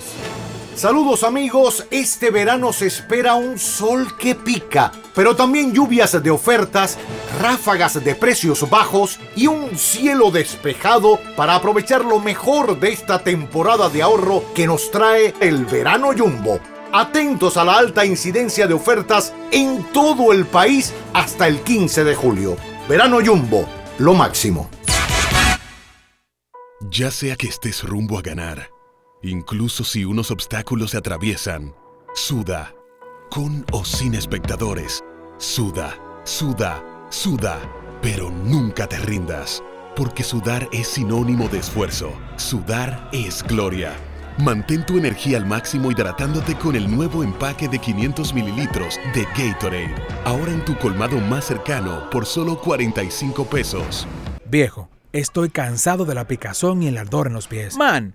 Saludos amigos, este verano se espera un sol que pica, pero también lluvias de ofertas, ráfagas de precios bajos y un cielo despejado para aprovechar lo mejor de esta temporada de ahorro que nos trae el verano jumbo. Atentos a la alta incidencia de ofertas en todo el país hasta el 15 de julio. Verano jumbo, lo máximo. Ya sea que estés rumbo a ganar, incluso si unos obstáculos se atraviesan, suda, con o sin espectadores, suda, suda, suda, pero nunca te rindas, porque sudar es sinónimo de esfuerzo, sudar es gloria. Mantén tu energía al máximo hidratándote con el nuevo empaque de 500 mililitros de Gatorade, ahora en tu colmado más cercano por solo 45 pesos. Viejo, estoy cansado de la picazón y el ardor en los pies. Man,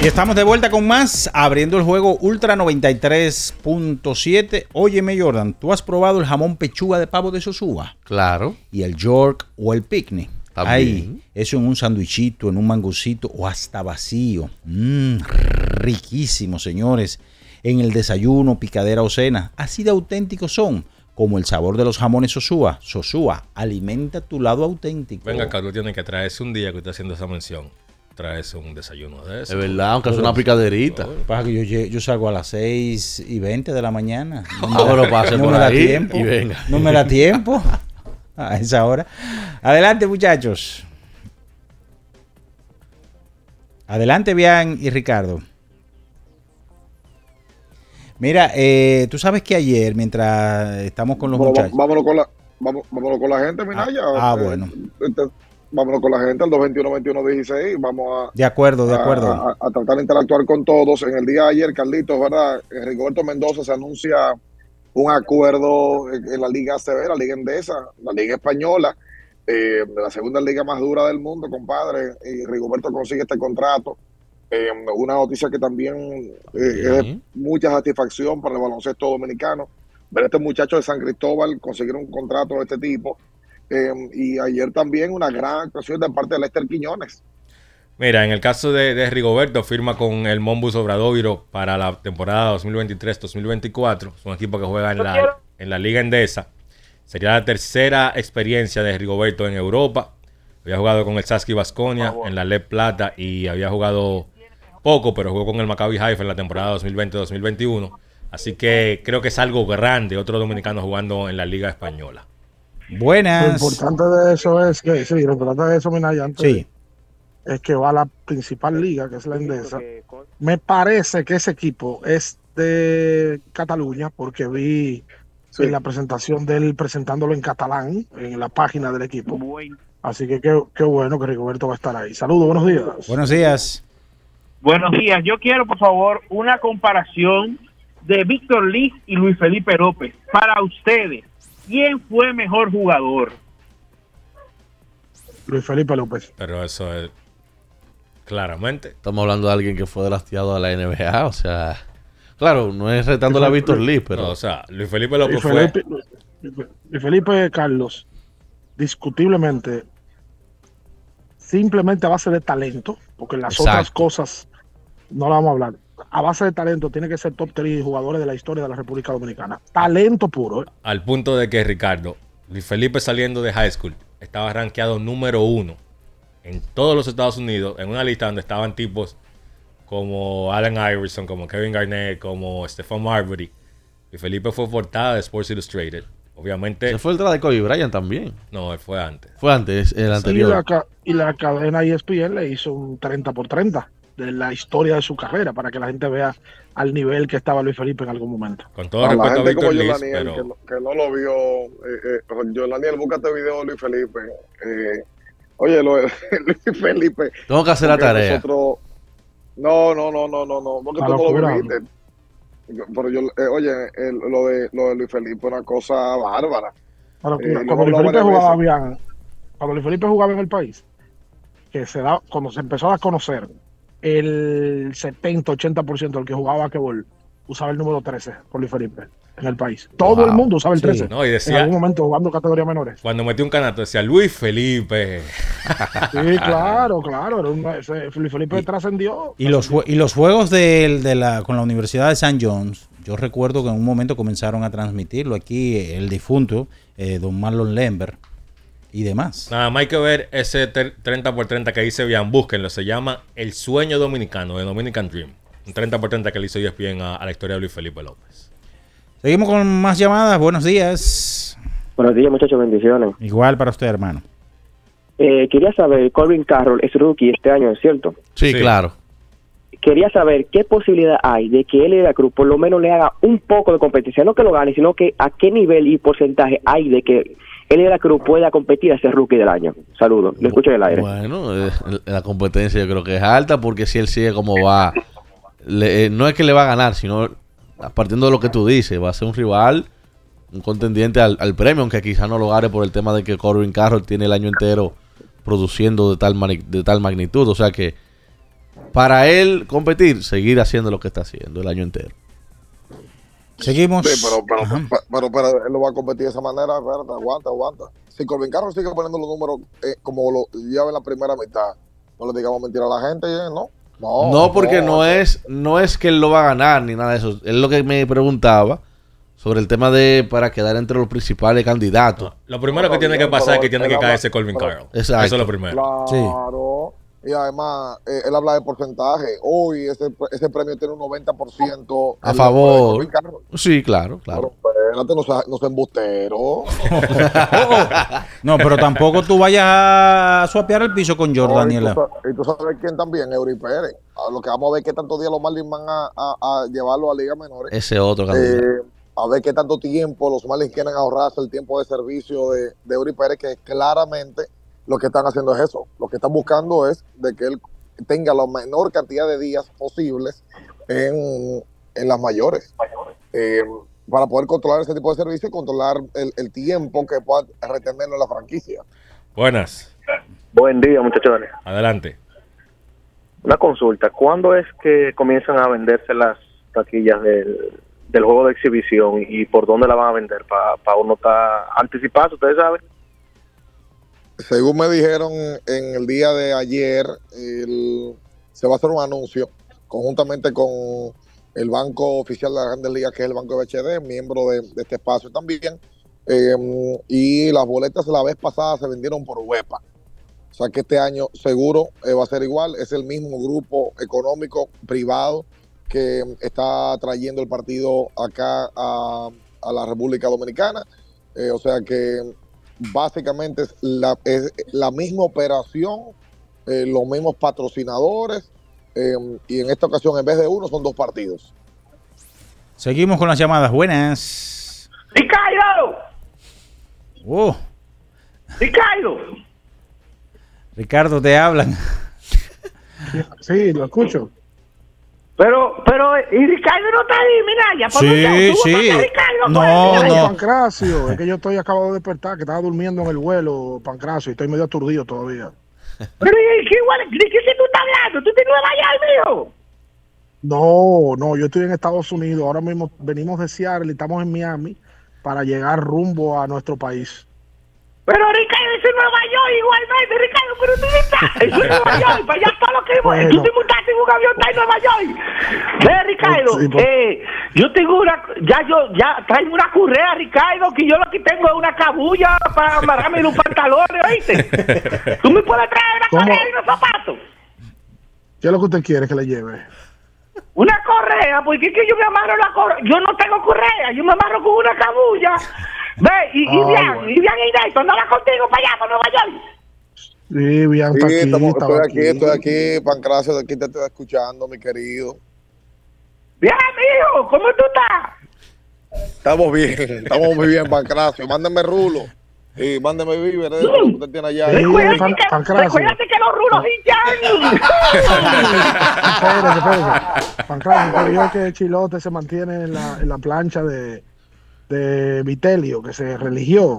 Y estamos de vuelta con más, abriendo el juego Ultra 93.7. Óyeme, Jordan, ¿tú has probado el jamón pechuga de pavo de Sosúa? Claro. Y el York o el picnic. También. Ahí, eso en un sanduichito, en un mangocito o hasta vacío. Mmm, riquísimo, señores. En el desayuno, picadera o cena. Así de auténticos son, como el sabor de los jamones Sosúa. Sosúa, alimenta tu lado auténtico. Venga, Carlos, tiene que traerse un día que usted haciendo esa mención. Traerse un desayuno de eso. Es verdad, aunque sea una picaderita. Pasa que yo, yo salgo a las 6 y 20 de la mañana. *laughs* No Ah, pero pase no por me da ahí tiempo. y venga. No me da tiempo *laughs* a esa hora. Adelante, muchachos. Adelante, Bian y Ricardo. Mira, eh, tú sabes que ayer, mientras estamos con los Bueno, muchachos. vámonos con la, vamos, vámonos con la gente, Minaya. ah, Eh, bueno. este, vámonos con la gente, al 221-21-16. Vamos a, De acuerdo, de acuerdo. A, a tratar de interactuar con todos. En el día de ayer, Carlitos, ¿verdad? En Rigoberto Mendoza se anuncia un acuerdo en, la Liga ACB, la Liga Endesa, la Liga Española, eh, la segunda liga más dura del mundo, compadre. Y Rigoberto consigue este contrato. Eh, una noticia que también eh, es mucha satisfacción para el baloncesto dominicano. Ver a este muchacho de San Cristóbal conseguir un contrato de este tipo. Eh, y ayer también una gran actuación de parte de Lester Quiñones. Mira, en el caso de, de Rigoberto, firma con el Mombus Obradoiro para la temporada 2023-2024. Es un equipo que juega en la, en la Liga Endesa. Sería la tercera experiencia de Rigoberto en Europa. Había jugado con el Saski Vasconia en la Le Plata y había jugado poco, pero jugó con el Maccabi Haifa en la temporada 2020-2021. Así que creo que es algo grande, otro dominicano jugando en la Liga Española. Lo Buenas. importante de eso es que, sí, lo importante de eso, Minaya, antes Sí. es que va a la principal liga, que es la Endesa. Me parece que ese equipo es de Cataluña, porque vi en la presentación de él presentándolo en catalán, en la página del equipo. Así que qué, qué bueno que Rigoberto va a estar ahí. Saludos, buenos días. Buenos días. Buenos días. Yo quiero, por favor, una comparación de Víctor Liz y Luis Felipe López. Para ustedes, ¿quién fue mejor jugador? Luis Felipe López. Pero eso es. Claramente. Estamos hablando de alguien que fue drafteado a la NBA, o sea. Claro, no es retándole a Víctor Lee, pero. No, o sea, Luis Felipe López fue. Felipe, y Felipe Carlos, discutiblemente, simplemente a base de talento, porque las Exacto. otras cosas no la vamos a hablar. A base de talento tiene que ser top 3 jugadores de la historia de la República Dominicana. Talento puro. ¿eh? Al punto de que Ricardo, Luis Felipe saliendo de high school, estaba rankeado número uno en todos los Estados Unidos, en una lista donde estaban tipos como Allen Iverson, como Kevin Garnett, como Stephon Marbury. Luis Felipe fue portada de Sports Illustrated. Obviamente. Se fue el de Kobe Bryant también. No, él fue antes. Fue antes, el Y anterior. la, ca- y la cadena ESPN le hizo un 30 por 30 de la historia de su carrera para que la gente vea al nivel que estaba Luis Felipe en algún momento. Con a la gente como Daniel, que, no, que no lo vio, eh, eh, Daniel, búscate video de Luis Felipe. Eh, oye, lo de *laughs* Luis Felipe. Tengo que hacer la tarea. nosotros- no, no, no, no, no, no, porque tú no lo viviste. Pero yo, eh, oye, el- lo, de, lo de Luis Felipe, una cosa bárbara. Eh, cuando hemos Luis hablado Felipe jugaba bien, cuando Luis Felipe jugaba en el país, que se da, cuando se empezó a conocer, el 70-80% del que jugaba basquetbol usaba el número 13 por Luis Felipe en el país. Todo Wow. el mundo usaba el Sí. 13. No, y decía- en algún momento jugando categorías menores. Cuando metió un canato decía Luis Felipe. Sí, claro, claro. era un- ese- Luis Felipe trascendió. Y los, y los juegos del- de, la, con la Universidad de St. John's, yo recuerdo que en un momento comenzaron a transmitirlo aquí el difunto, eh, don Marlon Lember y demás. Nada más hay que ver ese ter- 30 por 30 que dice Bian, búsquenlo. Se llama El Sueño Dominicano, de Dominican Dream. Un 30 por 30 que le hizo ESPN a, a la historia de Luis Felipe López. Seguimos con más llamadas. Buenos días. Buenos días, muchachos, bendiciones. Igual para usted, hermano. Eh, quería saber, Corbin Carroll es rookie este año, ¿es cierto? Sí, claro. Quería saber qué posibilidad hay de que él y la Cruz por lo menos le haga un poco de competencia, no que lo gane, sino que a qué nivel y porcentaje hay de que él y la Cruz pueda competir a ser rookie del año. Saludos, lo escucho en el aire. Bueno, eh, la competencia yo creo que es alta porque si él sigue como va, le- eh, no es que le va a ganar, sino partiendo de lo que tú dices, va a ser un rival, un contendiente al, premio, aunque quizá no lo gane por el tema de que Corbin Carroll tiene el año entero produciendo de tal, de tal magnitud. O sea que para él competir, seguir haciendo lo que está haciendo el año entero. Seguimos. Sí, pero, pero, pero, pero él lo va a competir de esa manera. Espérate, aguanta, aguanta. Si Corbin Carroll sigue poniendo los números eh, como lo lleva en la primera mitad, no le digamos mentira a la gente, ¿eh? ¿no? No, No, porque no es, no es que él lo va a ganar ni nada de eso. Es lo que me preguntaba sobre el tema de para quedar entre los principales candidatos. Lo primero que tiene que pasar es que tiene que caerse Colvin Carroll. Exacto. Eso es lo primero. Claro. Y además, eh, él habla de porcentaje. Hoy ese, ese premio tiene un 90% A favor. Sí, claro, claro. Espérate, no seas no seas embustero. *laughs* No, pero tampoco tú vayas a suapear el piso con Jordan, No, y, tú, y tú sabes quién también, Eury Pérez. A lo que vamos a ver qué tantos días los Marlins van a, a- a llevarlo a Liga Menores. Ese otro candidato. Eh, a ver qué tanto tiempo los Marlins quieren ahorrarse el tiempo de servicio de, de Eury Pérez, que claramente lo que están haciendo es eso. Lo que están buscando es de que él tenga la menor cantidad de días posibles en, en las mayores. Eh, para poder controlar ese tipo de servicio y controlar el, el tiempo que pueda retenerlo en la franquicia. Buenas. Buen día, muchachones. Adelante. Una consulta. ¿Cuándo es que comienzan a venderse las taquillas del, del juego de exhibición y por dónde la van a vender? Para uno estar anticipado, ustedes saben. Según me dijeron en el día de ayer, el- se va a hacer un anuncio conjuntamente con el banco oficial de la Grandes Ligas, que es el Banco BHD, miembro de, este espacio también. Eh, y las boletas la vez pasada se vendieron por huepa. O sea que este año seguro eh, va a ser igual. Es el mismo grupo económico privado que está trayendo el partido acá a, la República Dominicana. Eh, o sea que básicamente es la, es la misma operación, eh, los mismos patrocinadores. eh, y en esta ocasión, en vez de uno, son dos partidos. Seguimos con las llamadas. Buenas. ¡Ricardo! Oh, ¡Ricardo! Ricardo, te hablan. Sí, lo escucho. Pero, pero, y Ricardo no está ahí, mira, ya Sí, sí. No, Ay, no. Pancracio, es que yo estoy acabado de despertar, que estaba durmiendo en el vuelo, Pancracio, y estoy medio aturdido todavía. *laughs* Pero ¿y qué, igual, ¿de qué tú estás hablando? ¿Tú estás en Nueva York, mijo? No, no, yo estoy en Estados Unidos. Ahora mismo venimos de Seattle y estamos en Miami para llegar rumbo a nuestro país. Pero Ricardo, es Nueva York igualmente, Ricardo, pero tú estás. Es *laughs* Nueva York, para allá todo lo que Bueno. tú te montaste en un avión, está en Nueva York. Ve, Ricardo, Sí, por- eh, yo tengo una, ya yo, ya traigo una correa, Ricardo, que yo lo que tengo es una cabulla para amarrarme en un pantalón, ¿oíste? *laughs* Tú me puedes traer una correa y unos zapatos. ¿Qué es lo que usted quiere que le lleve? Una correa, porque es que yo me amarro la correa. Yo no tengo correa, yo me amarro con una cabulla. Ve, y, y Ah, bien, bueno. y bien, y Nelson, andaba contigo para allá, para Nueva York. Sí, bien, Sí, está aquí, estamos- estaba estoy aquí, estoy aquí, Pancracio, de aquí te estoy escuchando, mi querido. Bien, mijo, ¿cómo tú estás? Estamos bien, estamos muy bien, Pancracio. Mándeme rulo y mándeme víveres de eso que usted tiene allá. Sí, Recuérdate Pan- que, Pancracio. recuérdate que los rulos hinchan. *laughs* Espérese, espérese. Pancracio, pero yo que Chilote se mantiene en la, en la plancha de, de Vitelio, que se religió.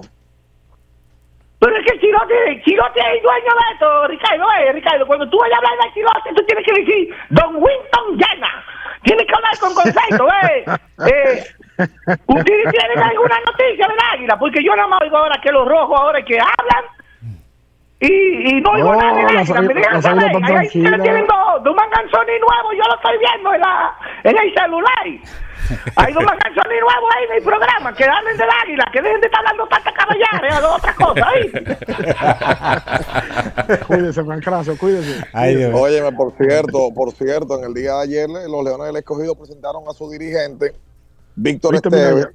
Pero es que el chilote, chilote es el dueño de esto, Ricardo, eh, Ricardo, cuando tú vayas a hablar del chilote, tú tienes que decir Don Winston Llena. Tienes que hablar con concepto, *laughs* eh. eh ¿Ustedes tienen alguna noticia del águila? Porque yo nada más oigo ahora que los rojos ahora que hablan y, y no oigo No, nada están Ahí ustedes tranquilas. tienen dos, dos manganzones nuevos, yo lo estoy viendo en, la, en el celular. Hay dos manganzones nuevos ahí en el programa, que hablen del águila, que dejen de estar hablando tanta caballares, a otra cosa ahí. *laughs* Cuídese, Pancracio, cuídese. Óyeme, por cierto, por cierto, en el día de ayer los Leones del Escogido presentaron a su dirigente, Víctor ¿Viste, Esteves.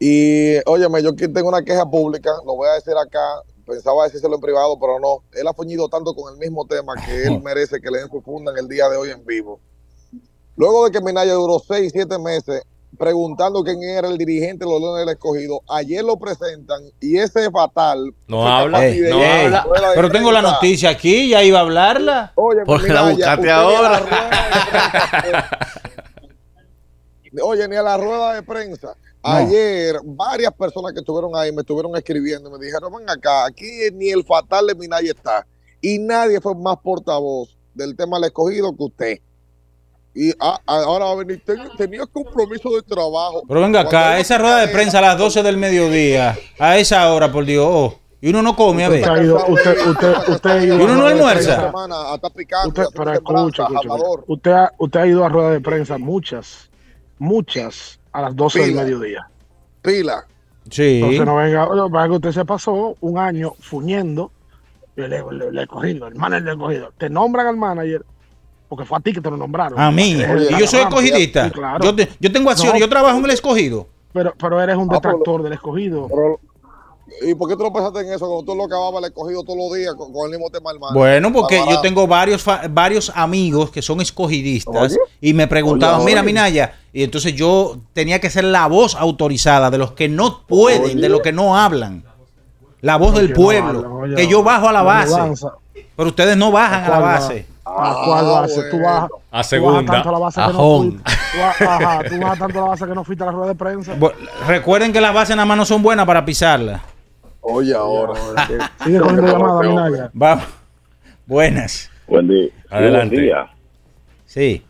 Y óyeme, yo aquí tengo una queja pública, lo voy a decir acá, pensaba decírselo en privado, pero no. Él ha fuñido tanto con el mismo tema que *laughs* él merece que le den su funda en el día de hoy en vivo. Luego de que Minaya duró seis, siete meses preguntando quién era el dirigente de los Leones del Escogido, ayer lo presentan y ese fatal. No habla, no la habla. Pero tengo la noticia aquí, ya iba a hablarla. Oye, Porque la Minaya, buscaste usted ahora. a la rueda de prensa- *laughs* Oye, ni a la rueda de prensa. Ayer, varias personas que estuvieron ahí me estuvieron escribiendo, me dijeron, ven acá, aquí ni el fatal de Minaya está. Y nadie fue más portavoz del tema del escogido que usted. Y ah, ah, ahora va a venir, ten- tenía compromiso de trabajo. Pero venga acá, Cuando esa rueda de prensa a las 12 del mediodía, a esa hora, por Dios. oh, y uno no come, a ver. Usted ha ido, usted, usted, usted ha ido ¿Y uno a no almuerza? Usted, haciendo pero semblanza, escucha, escucha, hablador. usted ha, usted ha ido a rueda de prensa muchas, muchas a las 12 del mediodía. Pila. Sí. Entonces no venga, para que usted se pasó un año fuñendo, le, le, le, le he cogido, el manager le he cogido. Te nombran al manager, porque fue a ti que te lo nombraron. A mí. Y yo soy escogidista. sí, claro. Yo, te- yo tengo acciones, No. yo trabajo en el escogido. Pero, pero eres un Ah, pero- detractor del escogido. ¿Y por qué tú no pensaste en eso? Cuando tú lo acababas el escogido todos los días con, con el mismo tema, hermano. Bueno, porque yo tengo varios varios amigos que son escogidistas Oye. y me preguntaban, Oye, mira, oye. Minaya, y entonces yo tenía que ser la voz autorizada de los que no pueden, Oye. de los que no hablan. La voz del pueblo, hablan, oye, que yo bajo a la base. Pero ustedes no bajan a la base. ¿A cuál base? Tú vas, A tú bajas segunda. tanto a la base A que no fuiste. Tú vas- ajá, tú bajas tanto a la base que no fuiste a la rueda de prensa. Recuerden que las bases nada más no son buenas para pisarlas. Oye, ahora. *laughs* Sigue cogiendo Minaya. Vamos. Buenas. Buen día. Adelante. Buen día. Sí.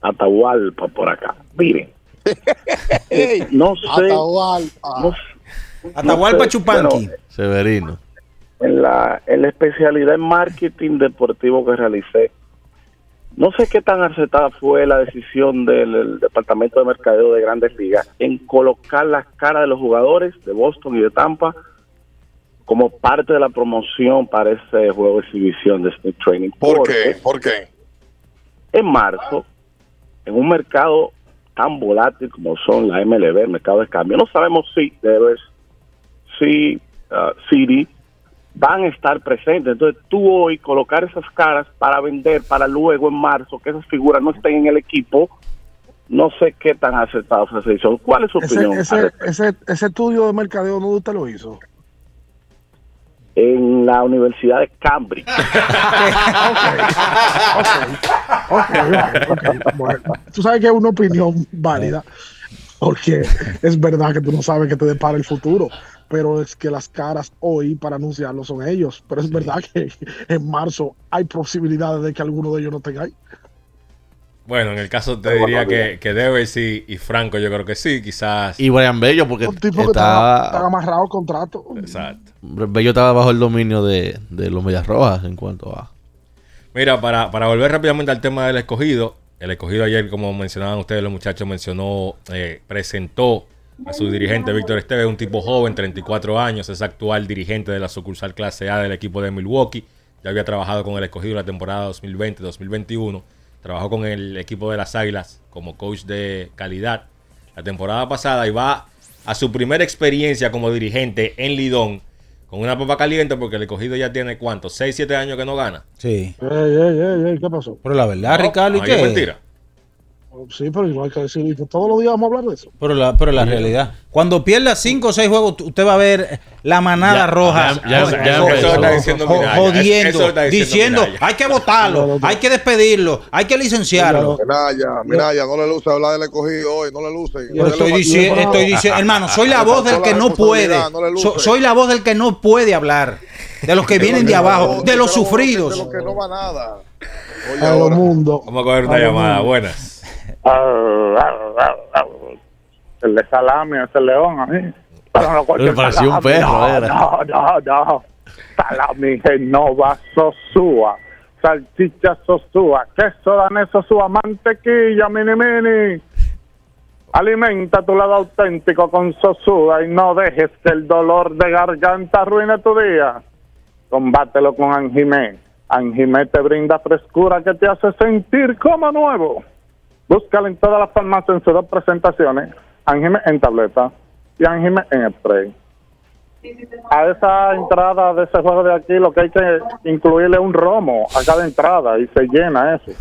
Atahualpa por acá. Miren. *laughs* no sé. Atahualpa. No, Atahualpa no sé, Chupanqui. Severino. en la, en la especialidad en marketing deportivo que realicé, no sé qué tan acertada fue la decisión del, del Departamento de Mercadeo de Grandes Ligas en colocar las caras de los jugadores de Boston y de Tampa como parte de la promoción para ese juego de exhibición de Smith Training. ¿Por qué? ¿Por qué? en marzo, en un mercado tan volátil como son la MLB, el mercado de cambio, no sabemos si debes, si uh, City van a estar presentes. Entonces tú hoy colocar esas caras para vender para luego en marzo que esas figuras no estén en el equipo, no sé qué tan acertado fue esa decisión. ¿Cuál es su Ese, opinión? ese, ese, ese estudio de mercadeo no usted lo hizo. En la Universidad de Cambridge. Ok, ok, ok. Bueno, tú sabes que es una opinión válida, porque es verdad que tú no sabes qué te depara el futuro. pero es que las caras hoy para anunciarlo son ellos. Pero es verdad que en marzo hay posibilidades de que alguno de ellos no tenga ahí. Bueno, en el caso te diría que, que Devers y, y Franco, yo creo que sí, quizás. Y Brian Bello, porque Un tipo que está, está está, amarrado al contrato. Exacto. Bello estaba bajo el dominio de, de los Medias Rojas en cuanto a. Mira, para, para volver rápidamente al tema del escogido, el escogido ayer, como mencionaban ustedes, los muchachos, mencionó, eh, presentó a su dirigente Víctor Esteves, un tipo joven, 34 años, es actual dirigente de la sucursal clase A del equipo de Milwaukee. Ya había trabajado con el escogido la temporada 2020-2021. Trabajó con el equipo de las Águilas como coach de calidad la temporada pasada y va a su primera experiencia como dirigente en Lidón con una papa caliente porque el escogido ya tiene cuánto, 6, 7 años que no gana. Sí. Ey, ey, ey, ey, ¿Qué pasó? Pero la verdad, No, Ricardo, ¿y no, qué? es mentira. Sí, pero igual que decir, que todos los días vamos a hablar de eso. Pero la, pero la realidad. Cuando pierda 5 o 6 juegos, usted va a ver la manada Ya, roja ya- ya- Está diciendo Minaya. jodiendo, Eso está diciendo hay que votarlo, hay que despedirlo, hay que licenciarlo. Minaya, Minaya, no le luce hablar del escogido hoy, no le luce. Yo estoy diciendo, estoy diciendo, hermano, soy la voz del que no puede. So- soy la voz del que no puede hablar. De los que *laughs* vienen de abajo, de los De sufridos. lo que no va nada. A lo mundo. Vamos a coger una llamada. mundo. Buenas. El de salami, ese león a mí. Pero no cualquier pareció un perro, no, era. No, no, no. Salami Genova Sosúa. Salchicha Sosúa. Queso danés Sosúa. Mantequilla mini mini. Alimenta tu lado auténtico con Sosúa y no dejes que el dolor de garganta arruine tu día. Combátelo con Anjimé. Anjimé te brinda frescura que te hace sentir como nuevo. Búscalo en todas las farmacias en sus dos presentaciones. Anjime en tableta y Anjime en spray. A esa entrada de ese juego de aquí lo que hay que incluirle un romo a cada entrada y se llena eso.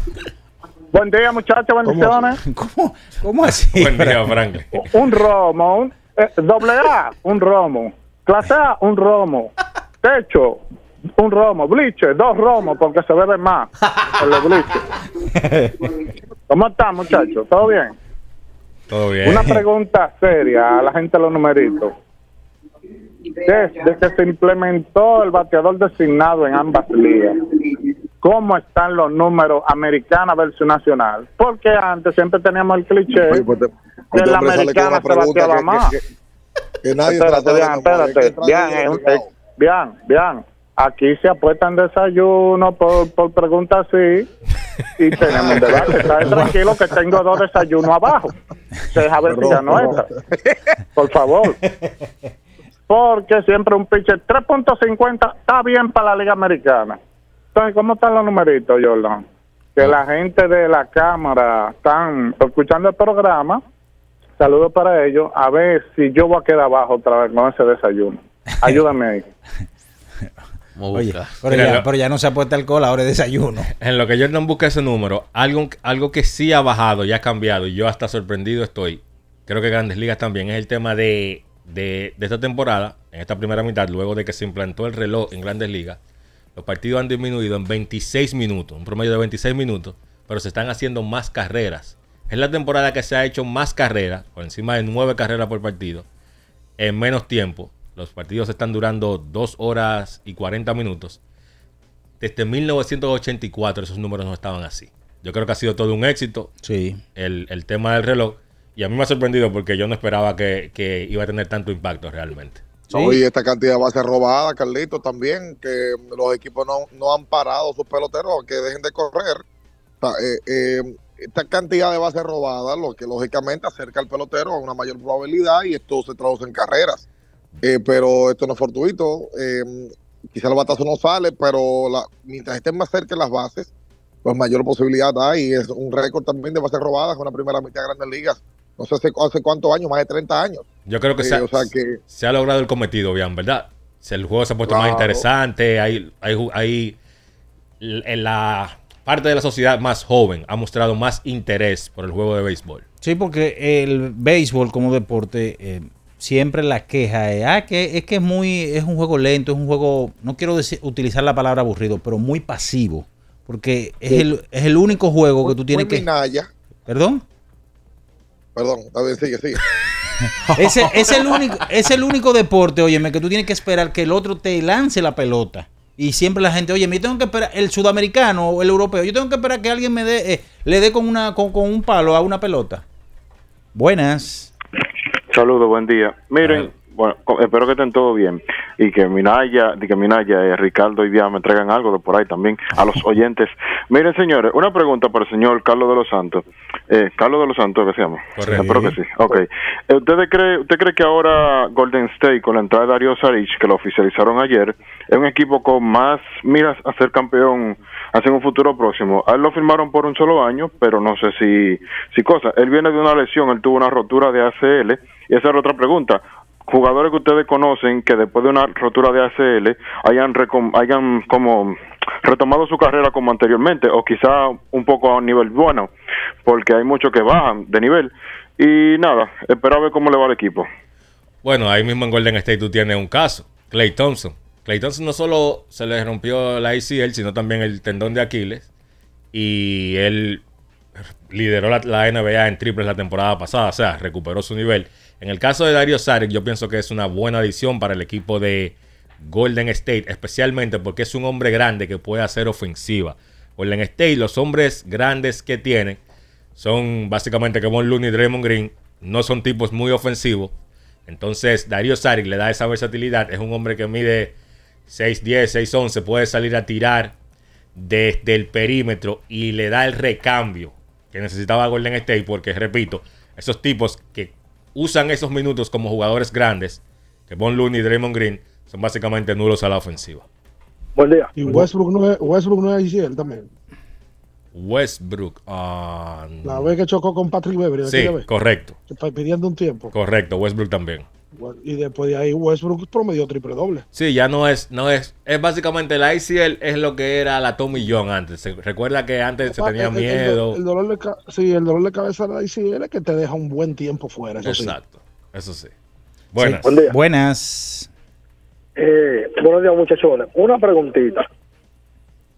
Buen día muchachos, bendiciones. *laughs* ¿Cómo, cómo así? Buen día, Franklin. *laughs* Un romo, un, eh, doble A, un romo. Clase A, un romo. *laughs* Techo, un romo. Bliche, dos romos porque se bebe más *laughs* en los bliches. ¿Cómo están muchachos? ¿Todo bien? Todo bien. Una pregunta seria a la gente de los numeritos. Desde que se implementó el bateador designado en ambas ligas, ¿cómo están los números americana versus nacional? Porque antes siempre teníamos el cliché Oye, pues te- que la con americana se bateaba que- más. que- que nadie espérate, bien, espérate. Bien, bien, bien. Aquí se apuesta en desayuno por, por preguntas así y tenemos un debate. *laughs* Está tranquilo que tengo dos desayunos abajo. Deja ver si ya no entra. Por favor. Porque siempre un pitcher 3.50 está bien para la Liga Americana. Entonces, ¿cómo están los numeritos, Jordan? Que la gente de la Cámara están escuchando el programa. Saludos para ellos. A ver si yo voy a quedar abajo otra vez con ese desayuno. Ayúdame ahí. *laughs* Oye, pero Mira, ya, lo- pero ya no se apuesta alcohol, ahora es desayuno. *laughs* En lo que Jordan busca ese número, algo, algo que sí ha bajado y ha cambiado, y yo hasta sorprendido estoy, creo que Grandes Ligas también, es el tema de, de, de esta temporada, en esta primera mitad, luego de que se implantó el reloj en Grandes Ligas, los partidos han disminuido en 26 minutos, un promedio de 26 minutos, pero se están haciendo más carreras. Es la temporada que se ha hecho más carreras, por encima de 9 carreras por partido, en menos tiempo. Los partidos están durando 2 horas y 40 minutos. Desde 1984 esos números no estaban así. Yo creo que ha sido todo un éxito Sí. el, el tema del reloj. Y a mí me ha sorprendido porque yo no esperaba que, que iba a tener tanto impacto realmente. No, y esta cantidad de bases robadas, Carlito, también, que los equipos no, no han parado sus peloteros a que dejen de correr. O sea, eh, eh, esta cantidad de bases robadas, lo que lógicamente acerca al pelotero a una mayor probabilidad y esto se traduce en carreras. Eh, pero esto no es fortuito. Eh, quizá el batazo no sale, pero la- mientras estén más cerca de las bases, pues mayor posibilidad hay. Y es un récord también de bases robadas con la primera mitad de Grandes Ligas. No sé hace, hace cuántos años, más de 30 años. Yo creo que, Sí, se, ha, o sea que- se ha logrado el cometido, bien, ¿verdad? El juego se ha puesto más interesante, hay, hay, hay- en la parte de la sociedad más joven ha mostrado más interés por el juego de béisbol. Sí, porque el béisbol como deporte eh, siempre la queja es ah, que es que es muy es un juego lento, es un juego no quiero decir, utilizar la palabra aburrido, pero muy pasivo, porque es Sí. el es el único juego que tú tienes que Minaya. ¿Perdón? Perdón, está bien, sigue, sigue. *laughs* Ese es el único, es el único deporte, óyeme, que tú tienes que esperar que el otro te lance la pelota. Y siempre la gente, oye, yo tengo que esperar, el sudamericano o el europeo, yo tengo que esperar que alguien me dé, eh, le dé con una, con, con un palo a una pelota. Buenas. Saludos, buen día. Miren, bueno, espero que estén todo bien y que Minaya, y que Minaya, eh, Ricardo y Díaz me traigan algo de por ahí también a los *laughs* oyentes. Miren, señores, una pregunta para el señor Carlos de los Santos. Eh, Carlos de los Santos, ¿qué se llama? Correcto. Espero que sí. Ok. Eh, ¿Usted cree, ¿Usted cree que ahora Golden State, con la entrada de Darío Saric, que lo oficializaron ayer, es un equipo con más miras a ser campeón hacia un futuro próximo? A él lo firmaron por un solo año, pero no sé si, si cosa. Él viene de una lesión, él tuvo una rotura de ACL, y esa es otra pregunta jugadores que ustedes conocen que después de una rotura de ACL hayan, hayan como retomado su carrera como anteriormente o quizá un poco a un nivel bueno porque hay muchos que bajan de nivel y nada, espero a ver cómo le va al equipo. Bueno, ahí mismo en Golden State tú tienes un caso, Clay Thompson. Clay Thompson no solo se le rompió la ACL, sino también el tendón de Aquiles. Y él lideró la NBA en triples la temporada pasada, o sea, recuperó su nivel. En el caso de Dario Saric, yo pienso que es una buena adición para el equipo de Golden State, especialmente porque es un hombre grande que puede hacer ofensiva. Golden State, los hombres grandes que tienen son básicamente Kevon Looney y Draymond Green, no son tipos muy ofensivos. Entonces, Dario Saric le da esa versatilidad. Es un hombre que mide 6'10, 6'11, puede salir a tirar desde el perímetro y le da el recambio que necesitaba Golden State. Porque, repito, esos tipos que usan esos minutos como jugadores grandes, que Von Looney y Draymond Green, son básicamente nulos a la ofensiva. Buen día. Y Westbrook no es, Westbrook no es ACL también. Westbrook. ah, La vez que chocó con Patrick Beverly. sí, correcto. pidiendo un tiempo. Correcto, Westbrook también. Y después de ahí Westbrook promedió triple doble. Sí, ya no es, no es, es básicamente la ICL es lo que era la Tommy John antes. Se- recuerda que antes se tenía El- el- el- miedo. El, dolor de sí, el dolor de cabeza de la ACL es que te deja un buen tiempo fuera. Eso sí. Exacto, eso sí. Buenas. Buen. Buenas. Eh, buenos días, muchachones. Una preguntita.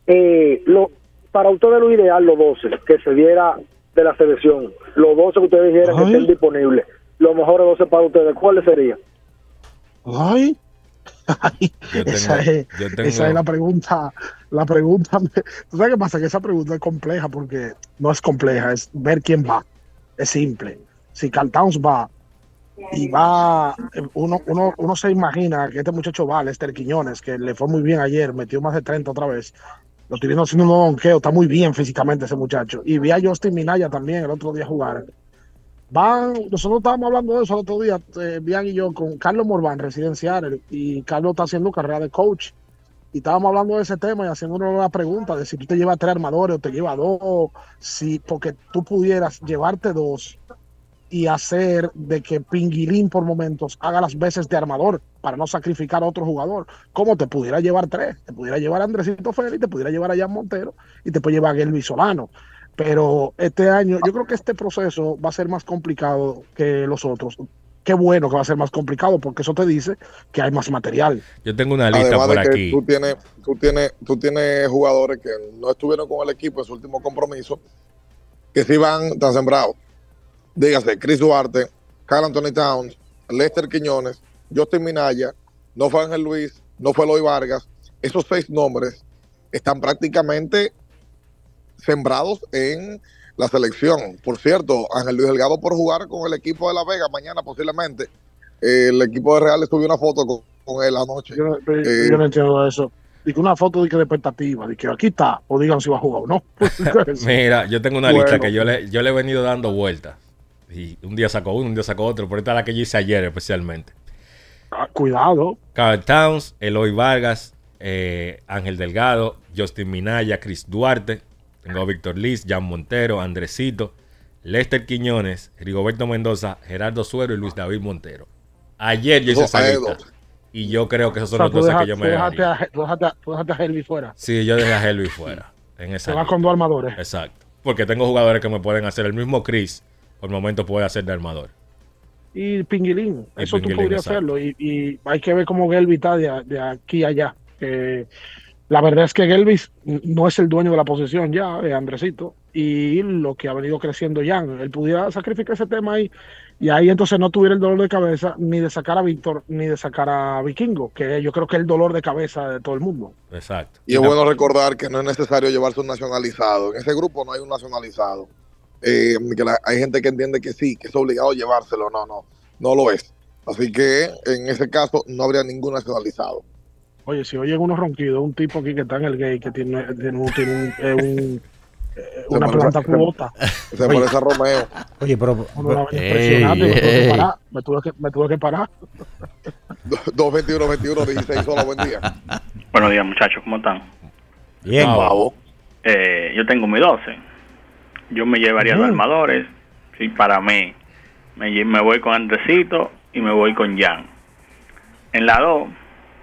Eh, lo, para ustedes lo ideal, los 12 que se diera de la selección, los 12 que ustedes dijeran que estén disponibles, los mejores 12 para ustedes, ¿cuáles serían? Ay. Ay, esa, es, esa es la pregunta. La pregunta. ¿Tú sabes qué pasa? Que esa pregunta es compleja porque no es compleja, es ver quién va. Es simple. Si Carl Towns va y va, uno, uno, uno se imagina que este muchacho va, Lester Quiñones, que le fue muy bien ayer, metió más de 30 otra vez. Lo estoy viendo haciendo un donqueo, está muy bien físicamente ese muchacho. Y vi a Justin Minaya también el otro día jugar. Van, nosotros estábamos hablando de eso el otro día, eh, Bian y yo, con Carlos Morvan, residencial, y Carlos está haciendo carrera de coach. Y estábamos hablando de ese tema y haciéndonos la pregunta de si tú te llevas tres armadores o te llevas dos, si porque tú pudieras llevarte dos y hacer de que Pinguilín por momentos haga las veces de armador para no sacrificar a otro jugador. ¿Cómo te pudiera llevar tres? Te pudiera llevar a Andresito Félix, te pudiera llevar a Jan Montero y te puede llevar a Gelby Solano. Pero este año, yo creo que este proceso va a ser más complicado que los otros. Qué bueno que va a ser más complicado porque eso te dice que hay más material. Yo tengo una lista Además por de que aquí. tú tienes, tú tienes, tú tienes jugadores que no estuvieron con el equipo en su último compromiso, que sí van tan sembrados. Dígase, Chris Duarte, Carl Anthony Towns, Lester Quiñones, Justin Minaya, no fue Ángel Luis, no fue Eloy Vargas. Esos seis nombres están prácticamente sembrados en la selección. Por cierto, Ángel Luis Delgado por jugar con el equipo de La Vega mañana posiblemente. Eh, el equipo de Real subió una foto con, con él anoche. Yo, Eh, yo no entiendo eso. Y que una foto de, que de expectativa, de que aquí está, o digan si va a jugar o no. *laughs* *laughs* Mira, yo tengo una Bueno. lista que yo le, yo le he venido dando vueltas. Y un día sacó uno, un día sacó otro. Pero esta es la que yo hice ayer especialmente. Ah, Cuidado. Carl Towns, Eloy Vargas, eh, Ángel Delgado, Justin Minaya, Chris Duarte. Tengo a Víctor Liz, Jan Montero, Andresito, Lester Quiñones, Rigoberto Mendoza, Gerardo Suero y Luis David Montero. Ayer yo hice esa lista. Y yo creo que esos O son sea, los tú 12 deja- que yo me dejaste a, tú dejaste a- tú dejaste a Helvi fuera. Sí, yo dejé a Helvi fuera. En esa Se va lista. con dos armadores. Exacto. Porque tengo jugadores que me pueden hacer. El mismo Chris, por momento, puede hacer de armador. Y Pinguilín, Y eso tú podrías exacto. hacerlo. Y, y hay que ver cómo Gelby está de, de aquí a allá. Que La verdad es que Elvis no es el dueño de la posición ya, eh, Andresito, y lo que ha venido creciendo Jan. Él pudiera sacrificar ese tema ahí y ahí entonces no tuviera el dolor de cabeza ni de sacar a Víctor ni de sacar a Vikingo, que yo creo que es el dolor de cabeza de todo el mundo. Exacto. Y es bueno recordar que no es necesario llevarse un nacionalizado. En ese grupo no hay un nacionalizado. Eh, que la- hay gente que entiende que sí, que es obligado llevárselo. No, no, no lo es. Así que en ese caso no habría ningún nacionalizado. Oye, si oyen unos ronquidos, un tipo aquí que está en el gay que tiene, tiene un- tiene un- eh, un- *laughs* eh, una planta se- cuota. Se parece a Romeo. Oye, pero. Una vaina Ey, impresionante, me tuve que parar, me tuve que, me tuve que parar. 221 21 16 solo buen día. Buenos días, muchachos, ¿cómo están? Bien. Eh, yo tengo mi 12. Yo me llevaría Ujú. los armadores. Sí, para mí. Me, lle- me voy con Andresito y me voy con Jan. En la 2,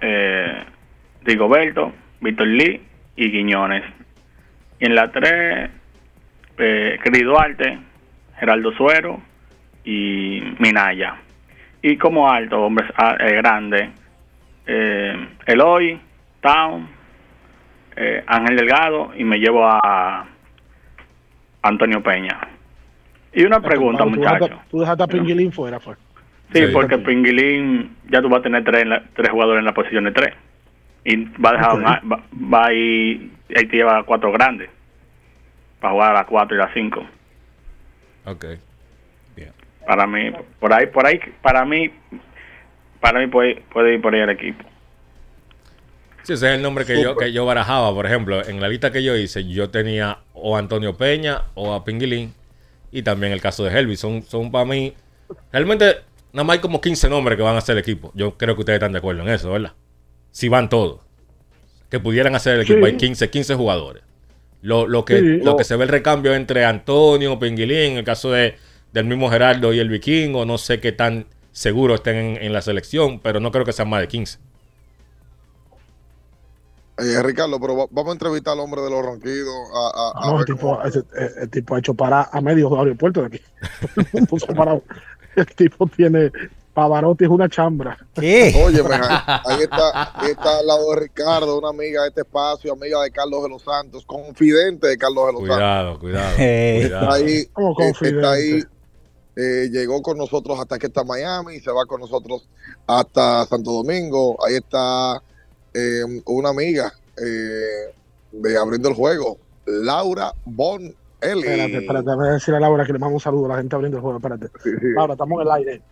eh, Rigoberto, Víctor Lee y Guiñones. Y en la 3, eh, Cris Duarte, Geraldo Suero y Minaya. Y como alto, hombres ah, eh, grandes, eh, Eloy, Town, eh, Ángel Delgado y me llevo a Antonio Peña. Y una pregunta, muchachos. Tú dejaste a Pinguilín fuera, fue. Sí, Sí. porque Pinguilín ya tú vas a tener tres, en la- tres jugadores en la posición de tres. Y va a dejar Ok. una- va, va a ir, ahí te lleva a cuatro grandes. Para jugar a las cuatro y las cinco. Ok. Para mí, por ahí, por ahí, para mí, para mí puede, puede ir por ahí el equipo. Sí, ese es el nombre que yo, que yo barajaba. Por ejemplo, en la lista que yo hice, yo tenía o a Antonio Peña o a Pinguilín. Y también el caso de Helvis. Son, son para mí. Realmente, nada más hay como 15 nombres que van a hacer el equipo. Yo creo que ustedes están de acuerdo en eso, ¿verdad? Si van todos. Que pudieran hacer el equipo. Sí. Hay 15, 15 jugadores. Lo, lo que, Sí. lo No. que se ve el recambio entre Antonio, Pinguilín, en el caso de, del mismo Gerardo y el Vikingo, no sé qué tan seguro estén en, en la selección, pero no creo que sean más de 15. Eh, Ricardo, pero va- vamos a entrevistar al hombre de los ronquidos. A, a- a No, el ver tipo, cómo- ese- eh, el tipo ha hecho parar a medio aeropuerto de aquí. *laughs* Ha parado. *laughs* El tipo tiene. Pavarotti es una chambra. Oye, ahí está, ahí está al lado de Ricardo, una amiga de este espacio, amiga de Carlos de los Santos, confidente de Carlos de los Cuidado, Santos. cuidado. Está ahí, Como eh, confidente. está ahí, eh, llegó con nosotros hasta que está en Miami, se va con nosotros hasta Santo Domingo. Ahí está eh, una amiga eh, de abriendo el juego, Laura Bon Eli. Espérate, espérate, voy a decir a Laura que le mando un saludo a la gente abriendo el juego. Espérate. Laura, estamos en el aire.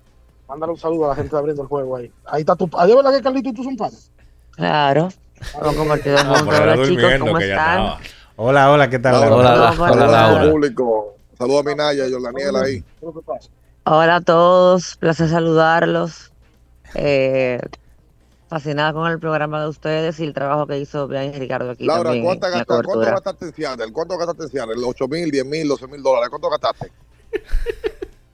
Mándale un saludo a la gente abriendo el juego ahí. Ahí está tu. Ahí es verdad que Carlito y tú son panes. Claro. Ah, Hola chicos, ¿cómo están? Hola, hola, ¿qué tal? Laura, Laura? Hola, hola, Laura. público. Saludos a Minaya y a Daniel ahí. Hola a todos, placer saludarlos. Eh, fascinada con el programa de ustedes y el trabajo que hizo Brian Ricardo aquí Laura, también ¿cuánto, en la gastaste, ¿cuánto gastaste en Seattle? ¿Cuánto gastaste en Seattle? ¿8 mil, 10 mil, 12 mil dólares? ¿Cuánto gastaste?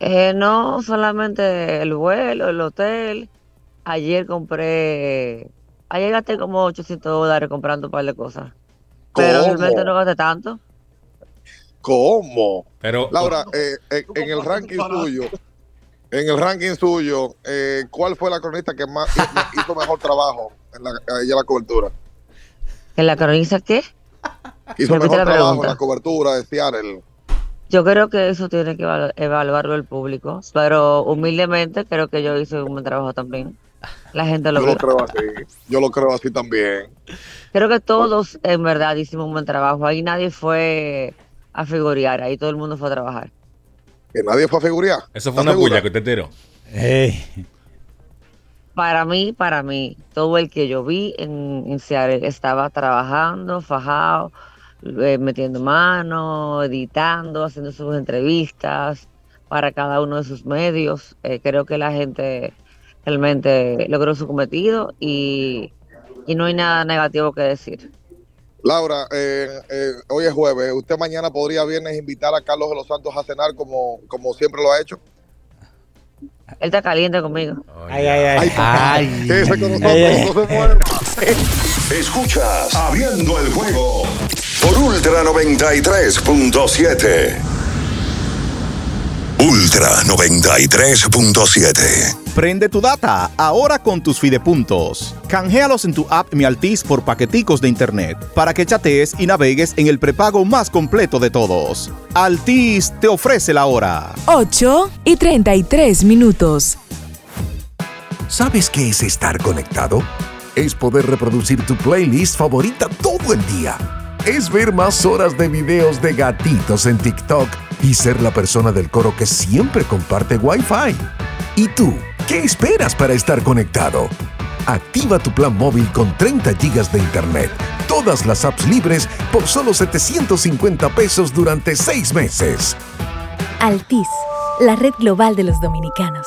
Eh, no solamente el vuelo, el hotel. Ayer compré, ayer gasté como 800 dólares comprando un par de cosas. Pero ¿Cómo? realmente no gasté tanto. ¿Cómo? Pero, Laura, eh, eh, en el ranking suyo, en el ranking suyo, eh, ¿cuál fue la cronista que más hizo- *laughs* mejor trabajo en la, en la cobertura? ¿En la cronista qué? Hizo mejor la trabajo en la cobertura de Seattle. Yo creo que eso tiene que evalu- evaluarlo el público, pero humildemente creo que yo hice un buen trabajo también. La gente lo Yo lo creo así. Yo lo creo así también. Creo que todos en verdad hicimos un buen trabajo. Ahí nadie fue a figurear, ahí todo el mundo fue a trabajar. Que nadie fue a figurar. Eso fue ¿Estás una puya que usted tiró. Para mí, para mí, todo el que yo vi en, en Seattle estaba trabajando, fajado, eh, metiendo mano, editando, haciendo sus entrevistas para cada uno de sus medios. Eh, creo que la gente realmente logró su cometido y, y no hay nada negativo que decir. Laura, eh, eh, hoy es jueves. ¿Usted mañana podría viernes invitar a Carlos de los Santos a cenar como, como siempre lo ha hecho? Él está caliente conmigo. Ay, ay, ay. Con nosotros, Ay, ay. *laughs* no se mueva. *laughs* Escuchas Abriendo el juego por Ultra 93.7. Ultra 93.7. Prende tu data ahora con tus fidepuntos. Canjealos en tu app Mi Altis por paqueticos de internet para que chatees y navegues en el prepago más completo de todos. Altis te ofrece la hora. 8 y 33 minutos. ¿Sabes qué es estar conectado? Es poder reproducir tu playlist favorita todo el día. Es ver más horas de videos de gatitos en TikTok y ser la persona del coro que siempre comparte Wi-Fi. ¿Y tú? ¿Qué esperas para estar conectado? Activa tu plan móvil con 30 GB de Internet, todas las apps libres por solo 750 pesos durante 6 meses. Altis, la red global de los dominicanos.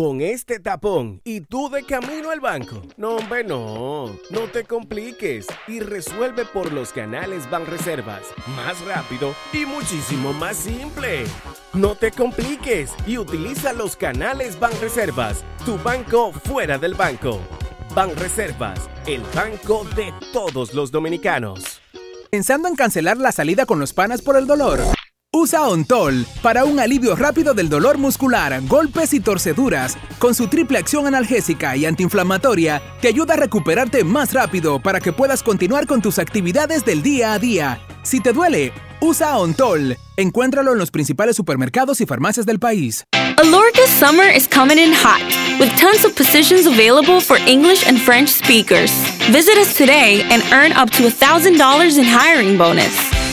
Con este tapón y tú de camino al banco. No, hombre, no. No te compliques y resuelve por los canales Banreservas. Más rápido y muchísimo más simple. No te compliques y utiliza los canales Banreservas. Tu banco fuera del banco. Banreservas, el banco de todos los dominicanos. ¿Pensando en cancelar la salida con los panas por el dolor? Usa Ontol para un alivio rápido del dolor muscular, golpes y torceduras. Con su triple acción analgésica y antiinflamatoria, te ayuda a recuperarte más rápido para que puedas continuar con tus actividades del día a día. Si te duele, usa Ontol. Encuéntralo en los principales supermercados y farmacias del país. Alorca's summer is coming in hot, with tons of positions available for English and French speakers. Visit us today and earn up to $1,000 in hiring bonus.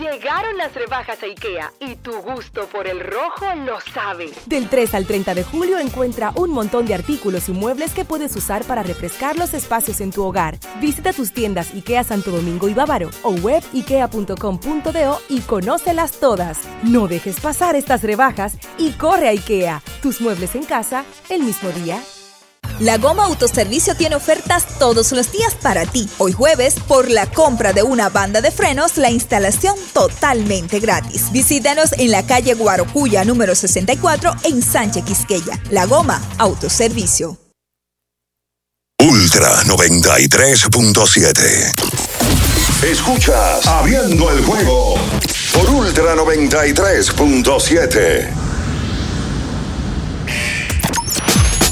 Llegaron las rebajas a IKEA y tu gusto por el rojo lo sabe. Del 3 al 30 de julio encuentra un montón de artículos y muebles que puedes usar para refrescar los espacios en tu hogar. Visita tus tiendas IKEA Santo Domingo y Bávaro o web ikea.com.do y conócelas todas. No dejes pasar estas rebajas y corre a IKEA. Tus muebles en casa el mismo día. La Goma Autoservicio tiene ofertas todos los días para ti. Hoy jueves, por la compra de una banda de frenos, la instalación totalmente gratis. Visítanos en la calle Guarocuya número 64 en Sánchez Quisqueya. La Goma Autoservicio. Ultra 93.7. Escuchas Abriendo el juego por Ultra 93.7.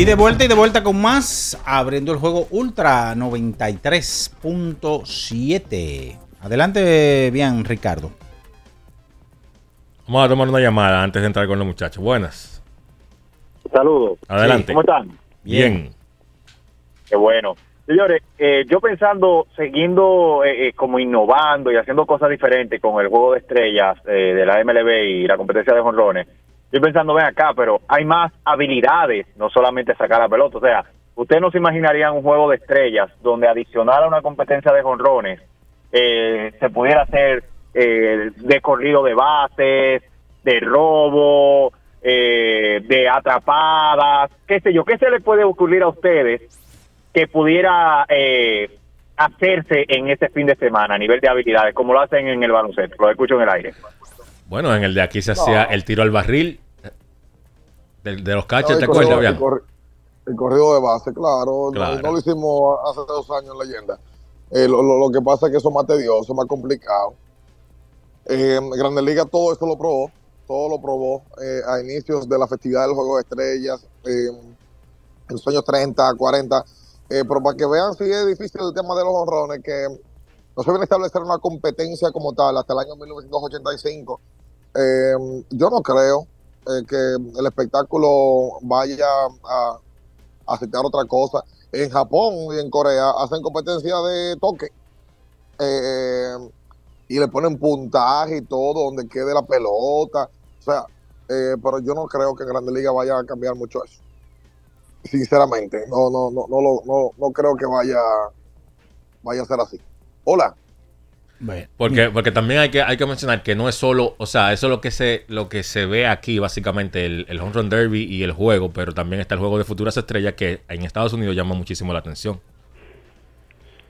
Y de vuelta y de vuelta con más, abriendo el juego Ultra 93.7. Adelante, bien, Ricardo. Vamos a tomar una llamada antes de entrar con los muchachos. Buenas. Saludos. Adelante. ¿Cómo están? Bien. Qué bueno. Señores, eh, yo pensando, siguiendo eh, eh, como innovando y haciendo cosas diferentes con el juego de estrellas eh, de la MLB y la competencia de jonrones, yo pensando, ven acá, pero hay más habilidades, no solamente sacar la pelota. O sea, ustedes no se imaginarían un juego de estrellas donde adicional a una competencia de jonrones eh, se pudiera hacer eh, de corrido de bases, de robo, eh, de atrapadas, qué sé yo, qué se le puede ocurrir a ustedes que pudiera eh, hacerse en este fin de semana a nivel de habilidades, como lo hacen en el baloncesto, lo escucho en el aire. Bueno, en el de aquí se hacía el tiro al barril de, de los catchers, No, ¿te acuerdas, el El corrido de base, claro. no- Claro. No, lo hicimos hace dos años en leyenda. Eh, lo, lo- lo que pasa es que eso es más tedioso, más complicado. Eh, Grandes Ligas todo eso lo probó, todo lo probó eh, a inicios de la festividad del Juego de Estrellas, eh, en los años 30, 40. Eh, pero para que vean si es difícil el tema de los honrones, que no se viene a establecer una competencia como tal hasta el año 1985. Eh, yo no creo eh, que el espectáculo vaya a, aceptar otra cosa. En Japón y en Corea hacen competencia de toque eh, y le ponen puntaje y todo donde quede la pelota. O sea, eh, pero yo no creo que en Grande Liga vaya a cambiar mucho eso. Sinceramente, no, no, no, no, no, no creo que vaya, vaya a ser así. Hola. Porque, porque también hay que, hay que mencionar que no es solo, o sea, eso es lo que se, lo que se ve aquí, básicamente, el, el Home Run Derby y el juego, pero también está el juego de futuras estrellas que en Estados Unidos llama muchísimo la atención.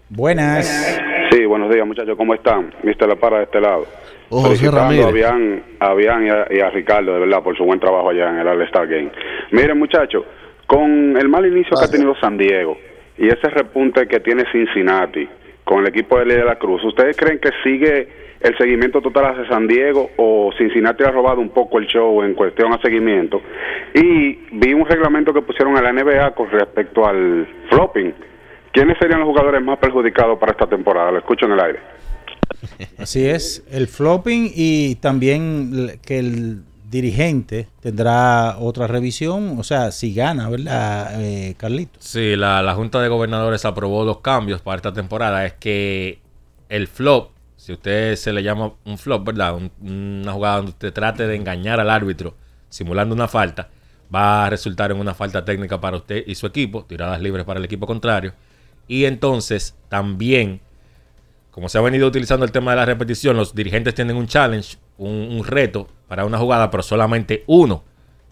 Buenas. Sí, buenos días muchachos, ¿cómo están? Mister La Para de este lado. Oh, José Ramírez. A Bian, a Bian y, a, y a Ricardo, de verdad, por su buen trabajo allá en el All-Star Game. Miren muchachos, con el mal inicio que ha tenido San Diego y ese repunte que tiene Cincinnati con el equipo de Ley de la Cruz, ¿ustedes creen que sigue el seguimiento total hacia San Diego o Cincinnati ha robado un poco el show en cuestión a seguimiento? Y vi un reglamento que pusieron en la NBA con respecto al flopping. ¿Quiénes serían los jugadores más perjudicados para esta temporada? Lo escucho en el aire. Así es, el flopping y también que el dirigente tendrá otra revisión, o sea, si gana, ¿verdad, eh, Carlito? Sí, la, la Junta de Gobernadores aprobó dos cambios para esta temporada. Es que el flop, si usted se le llama un flop, ¿verdad? Un- una jugada donde usted trate de engañar al árbitro simulando una falta, va a resultar en una falta técnica para usted y su equipo, tiradas libres para el equipo contrario. Y entonces también, como se ha venido utilizando el tema de la repetición, los dirigentes tienen un challenge, un reto para una jugada, pero solamente uno.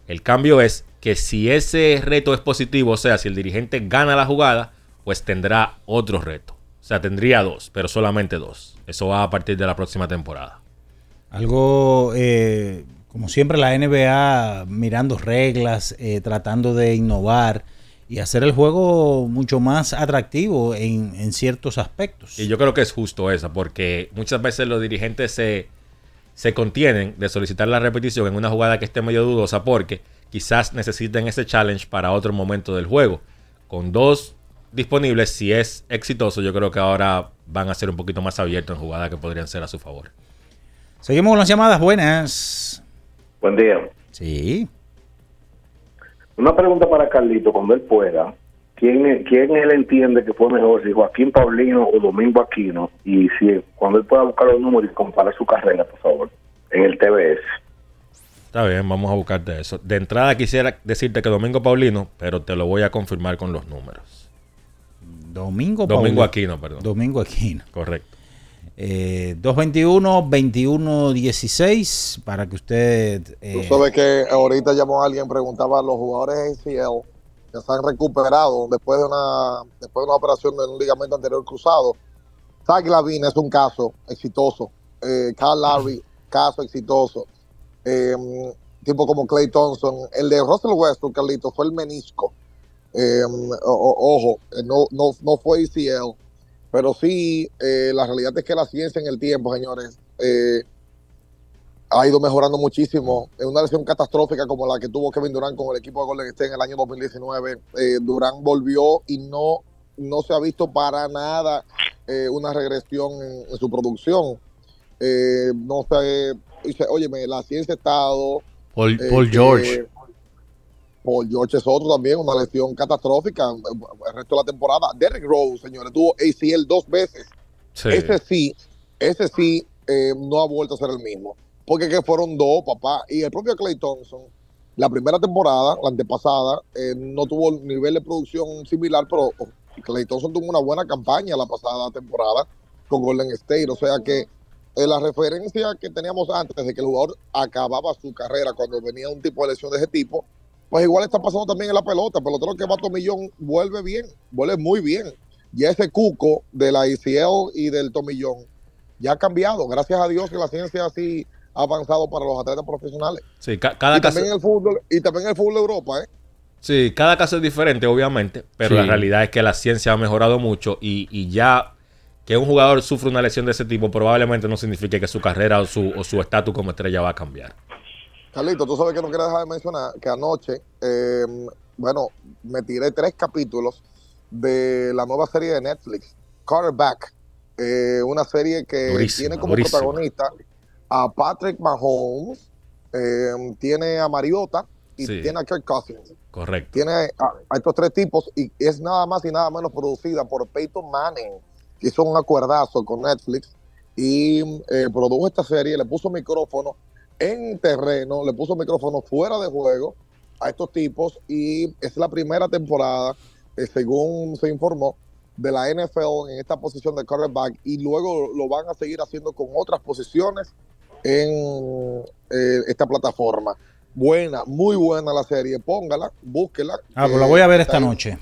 El cambio es que si ese reto es positivo, o sea, si el dirigente gana la jugada, pues tendrá otro reto. O sea, tendría dos, pero solamente dos. Eso va a partir de la próxima temporada. Algo, eh, como siempre, la NBA mirando reglas, eh, tratando de innovar y hacer el juego mucho más atractivo en, en ciertos aspectos. Y yo creo que es justo eso, porque muchas veces los dirigentes se, se contienen de solicitar la repetición en una jugada que esté medio dudosa, porque quizás necesiten ese challenge para otro momento del juego. Con dos disponibles, si es exitoso, yo creo que ahora van a ser un poquito más abiertos en jugadas que podrían ser a su favor. Seguimos con las llamadas buenas. Buen día. Sí. Una pregunta para Carlito, cuando él pueda. ¿Quién, ¿Quién él entiende que fue mejor, si Joaquín Paulino o Domingo Aquino? Y si cuando él pueda buscar los números y comparar su carrera, por favor, en el TBS. Está bien, vamos a buscarte eso. De entrada quisiera decirte que Domingo Paulino, pero te lo voy a confirmar con los números. Domingo Domingo Paulino. Aquino, perdón. Domingo Aquino. Correcto. Eh, 221-2116 para que usted... Tú eh, sabes que ahorita llamó a alguien, preguntaba a los jugadores ACL que se han recuperado después de una después de una operación de un ligamento anterior cruzado. Zach Lavin es un caso exitoso. Eh, Carl Larry, caso exitoso. Eh, tipo como Clay Thompson. El de Russell Westbrook, Carlito, fue el menisco. Eh, ojo, eh, no, no, no fue ACL. Pero sí, la realidad es que la ciencia en el tiempo, señores, ha ido mejorando muchísimo. En una lesión catastrófica como la que tuvo Kevin Durant con el equipo de Golden State en el año 2019, eh, Durant volvió y no, no se ha visto para nada eh, una regresión en, en su producción. Eh, no sé, dice, óyeme, la ciencia ha estado... Paul, eh, Paul George. Paul George es otro también, una lesión catastrófica el resto de la temporada. Derrick Rose, señores, tuvo ACL dos veces. Sí. Ese sí, ese sí eh, no ha vuelto a ser el mismo. Porque que fueron dos, papá. Y el propio Clay Thompson, la primera temporada, la antepasada, eh, no tuvo el nivel de producción similar, pero Clay Thompson tuvo una buena campaña la pasada temporada con Golden State. O sea que eh, la referencia que teníamos antes de que el jugador acababa su carrera cuando venía un tipo de lesión de ese tipo, pues igual está pasando también en la pelota. El pelotero que va Tomillón vuelve bien, vuelve muy bien. Ya ese cuco de la ICL y del Tomillón ya ha cambiado. Gracias a Dios que la ciencia así avanzado para los atletas profesionales. Sí, ca- cada y, caso, también en el fútbol, y también en el fútbol de Europa, ¿eh? sí, cada caso es diferente, obviamente, pero Sí. la realidad es que la ciencia ha mejorado mucho y, y ya que un jugador sufre una lesión de ese tipo probablemente no significa que su carrera o su o su estatus como estrella va a cambiar. Carlito, tú sabes que no quiero dejar de mencionar que anoche, eh, bueno, me tiré tres capítulos de la nueva serie de Netflix, Quarterback, eh, una serie que Durísima, tiene como durísima. protagonista a Patrick Mahomes, eh, tiene a Mariota y Sí. tiene a Kirk Cousins. Correcto. Tiene a, a estos tres tipos y es nada más y nada menos producida por Peyton Manning, que hizo un acuerdazo con Netflix y eh, produjo esta serie, le puso micrófono en terreno, le puso micrófono fuera de juego a estos tipos y es la primera temporada, eh, según se informó, de la NFL en esta posición de quarterback y luego lo van a seguir haciendo con otras posiciones en eh, esta plataforma. Buena, muy buena la serie, póngala, búsquela. Ah, pues la voy a ver esta ahí. noche.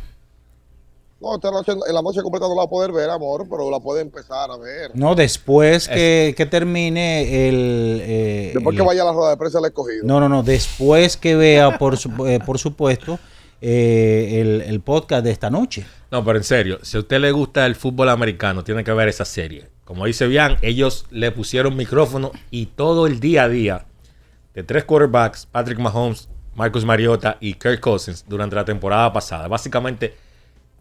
No, esta noche, en la noche completa no la va a poder ver, amor, pero la puede empezar a ver. No, después que, que termine el... eh, Después el- que vaya a la rueda de prensa del escogido. No, no, no. Después que vea, por, su- *laughs* eh, por supuesto, eh, el, el podcast de esta noche. No, pero en serio, si a usted le gusta el fútbol americano, tiene que ver esa serie. Como dice Bian, ellos le pusieron micrófono y todo el día a día de tres quarterbacks, Patrick Mahomes, Marcus Mariota y Kirk Cousins durante la temporada pasada. Básicamente,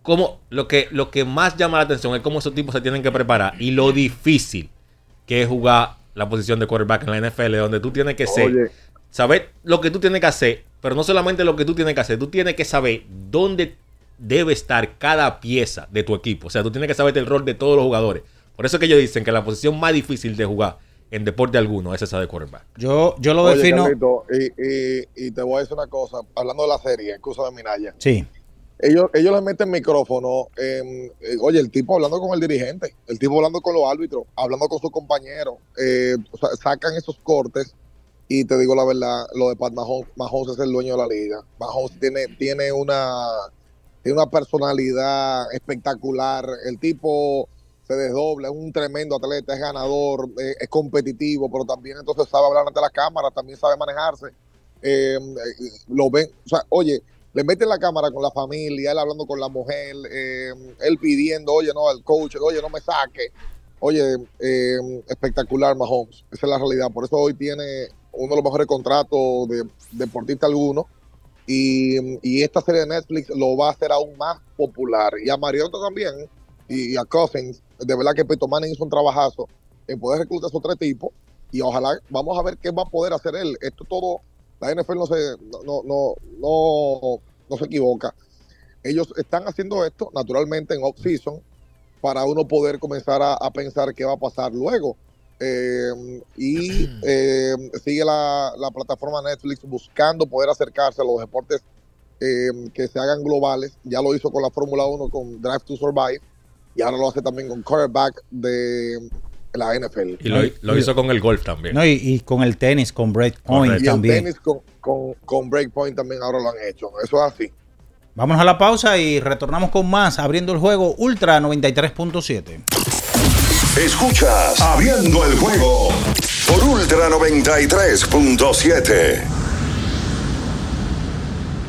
como lo que, lo que más llama la atención es cómo esos tipos se tienen que preparar y lo difícil que es jugar la posición de quarterback en la NFL, donde tú tienes que ser, Oye. saber lo que tú tienes que hacer, pero no solamente lo que tú tienes que hacer, tú tienes que saber dónde debe estar cada pieza de tu equipo. O sea, tú tienes que saber el rol de todos los jugadores. Por eso que ellos dicen que la posición más difícil de jugar en deporte alguno es esa de quarterback. Yo, yo lo Oye, defino... Carlito, y, y- y te voy a decir una cosa, hablando de la serie, excusa de Minaya. Sí. Ellos, ellos le meten micrófono, en- eh, oye, el tipo hablando con el dirigente, el tipo hablando con los árbitros, hablando con sus compañeros, eh, sacan esos cortes y te digo la verdad, lo de Pat Mahomes, Mahomes es el dueño de la liga. Mahomes tiene, tiene una tiene una personalidad espectacular, el tipo se desdobla, es un tremendo atleta, es ganador, eh, es competitivo, pero también entonces sabe hablar ante la cámara, también sabe manejarse. Eh, eh, lo ven, o sea, oye, le meten la cámara con la familia, él hablando con la mujer, él pidiendo, oye, no, al coach, oye, no me saque. Oye, espectacular Mahomes, esa es la realidad. Por eso hoy tiene uno de los mejores contratos de deportista alguno. Y, y esta serie de Netflix lo va a hacer aún más popular. Y a Mariota también, y a Cousins, de verdad que Peyton Manning hizo un trabajazo en poder reclutar a esos tres tipos. Y ojalá, vamos a ver qué va a poder hacer él. Esto todo, la NFL no se, no, no, no, no, no se equivoca. Ellos están haciendo esto naturalmente en off-season para uno poder comenzar a, a pensar qué va a pasar luego. Eh, y eh, *clears throat* sigue la, la plataforma Netflix buscando poder acercarse a los deportes eh, que se hagan globales. Ya lo hizo con la Fórmula 1 con Drive to Survive y ahora lo hace también con quarterback de la NFL. Y lo, lo hizo con el golf también. No, y, y con el tenis, con Breakpoint Correcto. Y el también. tenis con, con, con Breakpoint también ahora lo han hecho. Eso es así. Vamos a la pausa y retornamos con más, abriendo el juego Ultra 93.7. Escuchas Abriendo el juego por Ultra 93.7.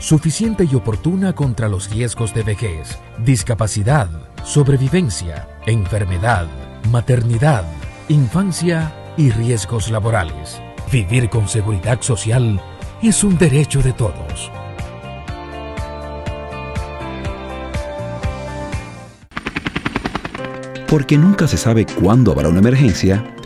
suficiente y oportuna contra los riesgos de vejez, discapacidad, sobrevivencia, enfermedad, maternidad, infancia y riesgos laborales. Vivir con seguridad social es un derecho de todos. Porque nunca se sabe cuándo habrá una emergencia,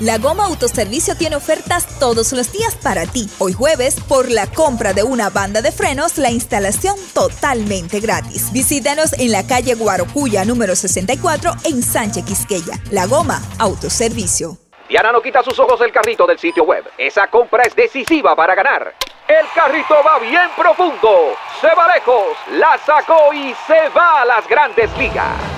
La Goma Autoservicio tiene ofertas todos los días para ti. Hoy jueves, por la compra de una banda de frenos, la instalación totalmente gratis. Visítanos en la calle Guarocuya número 64 en Sánchez Quisqueya. La Goma Autoservicio. Diana no quita sus ojos del carrito del sitio web. Esa compra es decisiva para ganar. El carrito va bien profundo, se va lejos, la sacó y se va a las grandes ligas.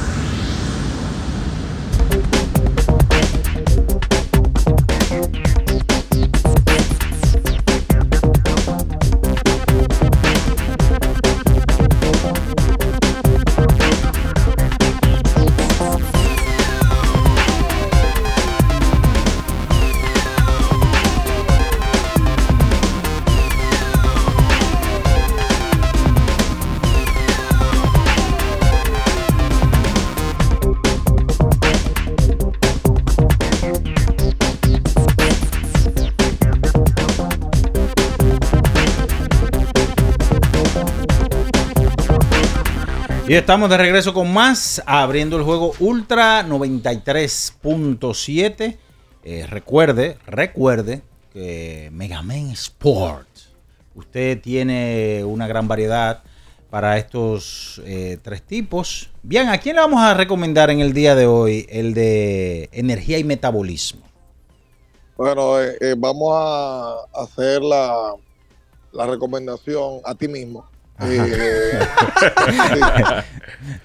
Y estamos de regreso con más, abriendo el juego Ultra 93.7. Eh, recuerde, recuerde que Mega Man Sport, usted tiene una gran variedad para estos eh, tres tipos. Bien, ¿a quién le vamos a recomendar en el día de hoy el de energía y metabolismo? Bueno, eh, eh, vamos a hacer la, la recomendación a ti mismo. Eh,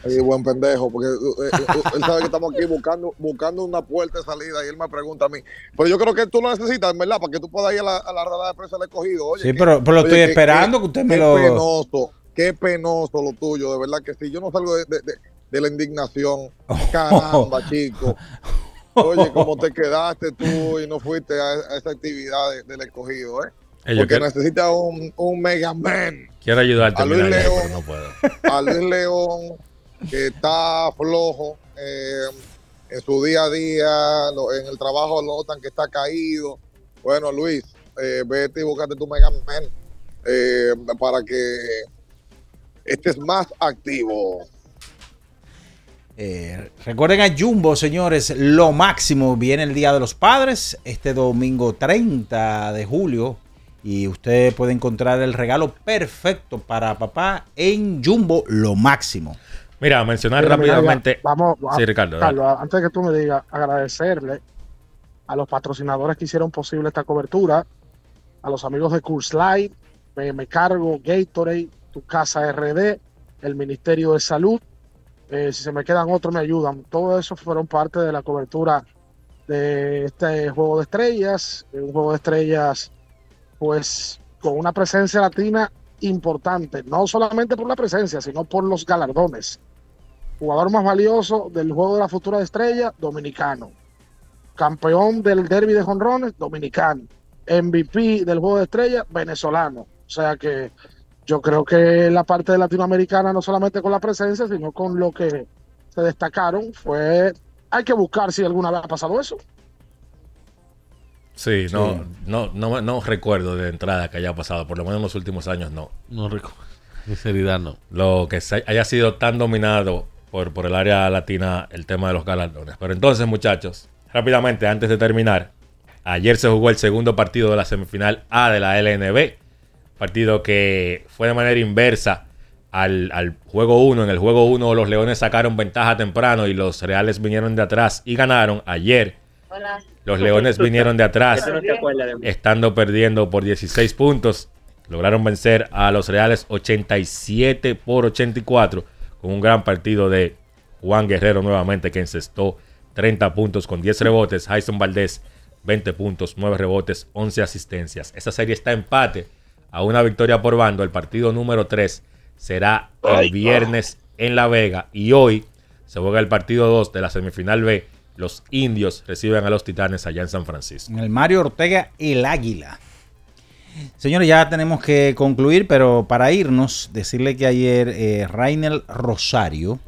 sí, buen pendejo, porque eh, eh, él sabe que estamos aquí buscando, buscando una puerta de salida y él me pregunta a mí. Pero yo creo que tú lo necesitas, ¿verdad? Para que tú puedas ir a la, a la rueda de prensa del escogido. Oye, Sí, pero, pero lo oye, estoy que- esperando que- que usted me lo... penoso, qué penoso lo tuyo, de verdad que sí. Yo no salgo de, de- de- de la indignación. Caramba, *laughs* chico. Oye, cómo te quedaste tú y no fuiste a, a esa actividad de- del escogido, ¿eh? Porque necesitas un, un Mega Man Quiero ayudarte A Luis León. pero no puedo. *laughs* a Luis León, que está flojo eh, en su día a día, lo- en el trabajo lo notan que está caído. Bueno, Luis, eh, vete y búscate tu Mega Man. eh, para que estés más activo. Eh, recuerden a Jumbo, señores, lo máximo viene el Día de los Padres, este domingo 30 de julio. Y usted puede encontrar el regalo perfecto para papá en Jumbo, lo máximo. Mira, mencionar mira, rápidamente. Vamos, Sí, Ricardo. Carlos, antes de que tú me digas, agradecerle a los patrocinadores que hicieron posible esta cobertura, a los amigos de Curse Light, me, me cargo, Gatorade, Tu Casa RD, el Ministerio de Salud. Eh, si se me quedan otros, me ayudan. Todo eso fueron parte de la cobertura de este juego de estrellas. eh, Un juego de estrellas, pues, con una presencia latina importante, no solamente por la presencia, sino por los galardones. Jugador más valioso del juego de la futura estrella, dominicano. Campeón del derby de jonrones, dominicano. MVP del juego de estrella, venezolano. O sea que yo creo que la parte de latinoamericana, no solamente con la presencia, sino con lo que se destacaron, fue. Hay que buscar si alguna vez ha pasado eso. Sí, no, no, no, no recuerdo de entrada que haya pasado, por lo menos en los últimos años no. No recuerdo. Sinceridad no. Lo que haya sido tan dominado por, por el área latina el tema de los galardones. Pero entonces, muchachos, rápidamente, antes de terminar, ayer se jugó el segundo partido de la semifinal A de la LNB. Partido que fue de manera inversa al, al juego 1. En el juego 1 los Leones sacaron ventaja temprano y los Reales vinieron de atrás y ganaron. Ayer los Leones vinieron de atrás, estando perdiendo por 16 puntos. Lograron vencer a los Reales 87 por 84 con un gran partido de Juan Guerrero nuevamente que encestó 30 puntos con 10 rebotes. Jason Valdés 20 puntos, 9 rebotes, 11 asistencias. Esa serie está empate a una victoria por bando. El partido número 3 será el viernes en La Vega y hoy se juega el partido 2 de la semifinal B. Los indios reciben a los titanes allá en San Francisco. En el Mario Ortega, el Águila. Señores, ya tenemos que concluir, pero para irnos, decirle que ayer eh, Rainel Rosario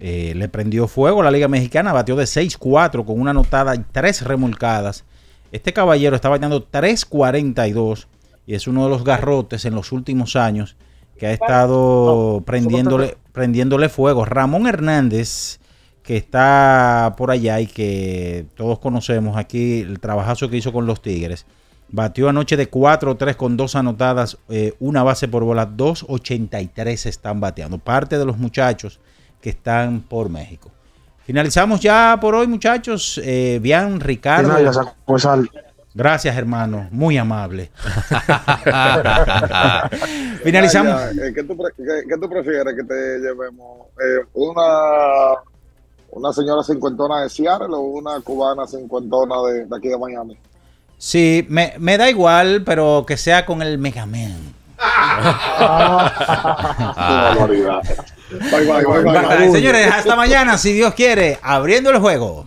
eh, le prendió fuego a la Liga Mexicana, batió de 6-4 con una anotada y tres remolcadas. Este caballero está bateando 3-42 y es uno de los garrotes en los últimos años que ha estado prendiéndole, prendiéndole fuego. Ramón Hernández, que está por allá y que todos conocemos aquí, el trabajazo que hizo con los Tigres. Batió anoche de 4-3 con dos anotadas, eh, una base por bola, 2.83 están bateando. Parte de los muchachos que están por México. Finalizamos ya por hoy, muchachos. Eh, bien, Ricardo. No, ya Gracias, hermano. Muy amable. *laughs* *laughs* Finalizamos. Ya, ya, eh, ¿qué, tú pre- qué- qué tú prefieres que te llevemos? Eh, ¿Una una señora cincuentona de Seattle o una cubana cincuentona de, de aquí de Miami? Sí, me, me da igual, pero que sea con el Mega Man. *laughs* barbaridad. Bye, bye, bye, bye, Bye, bye. Señores, hasta mañana, si Dios quiere, abriendo el juego.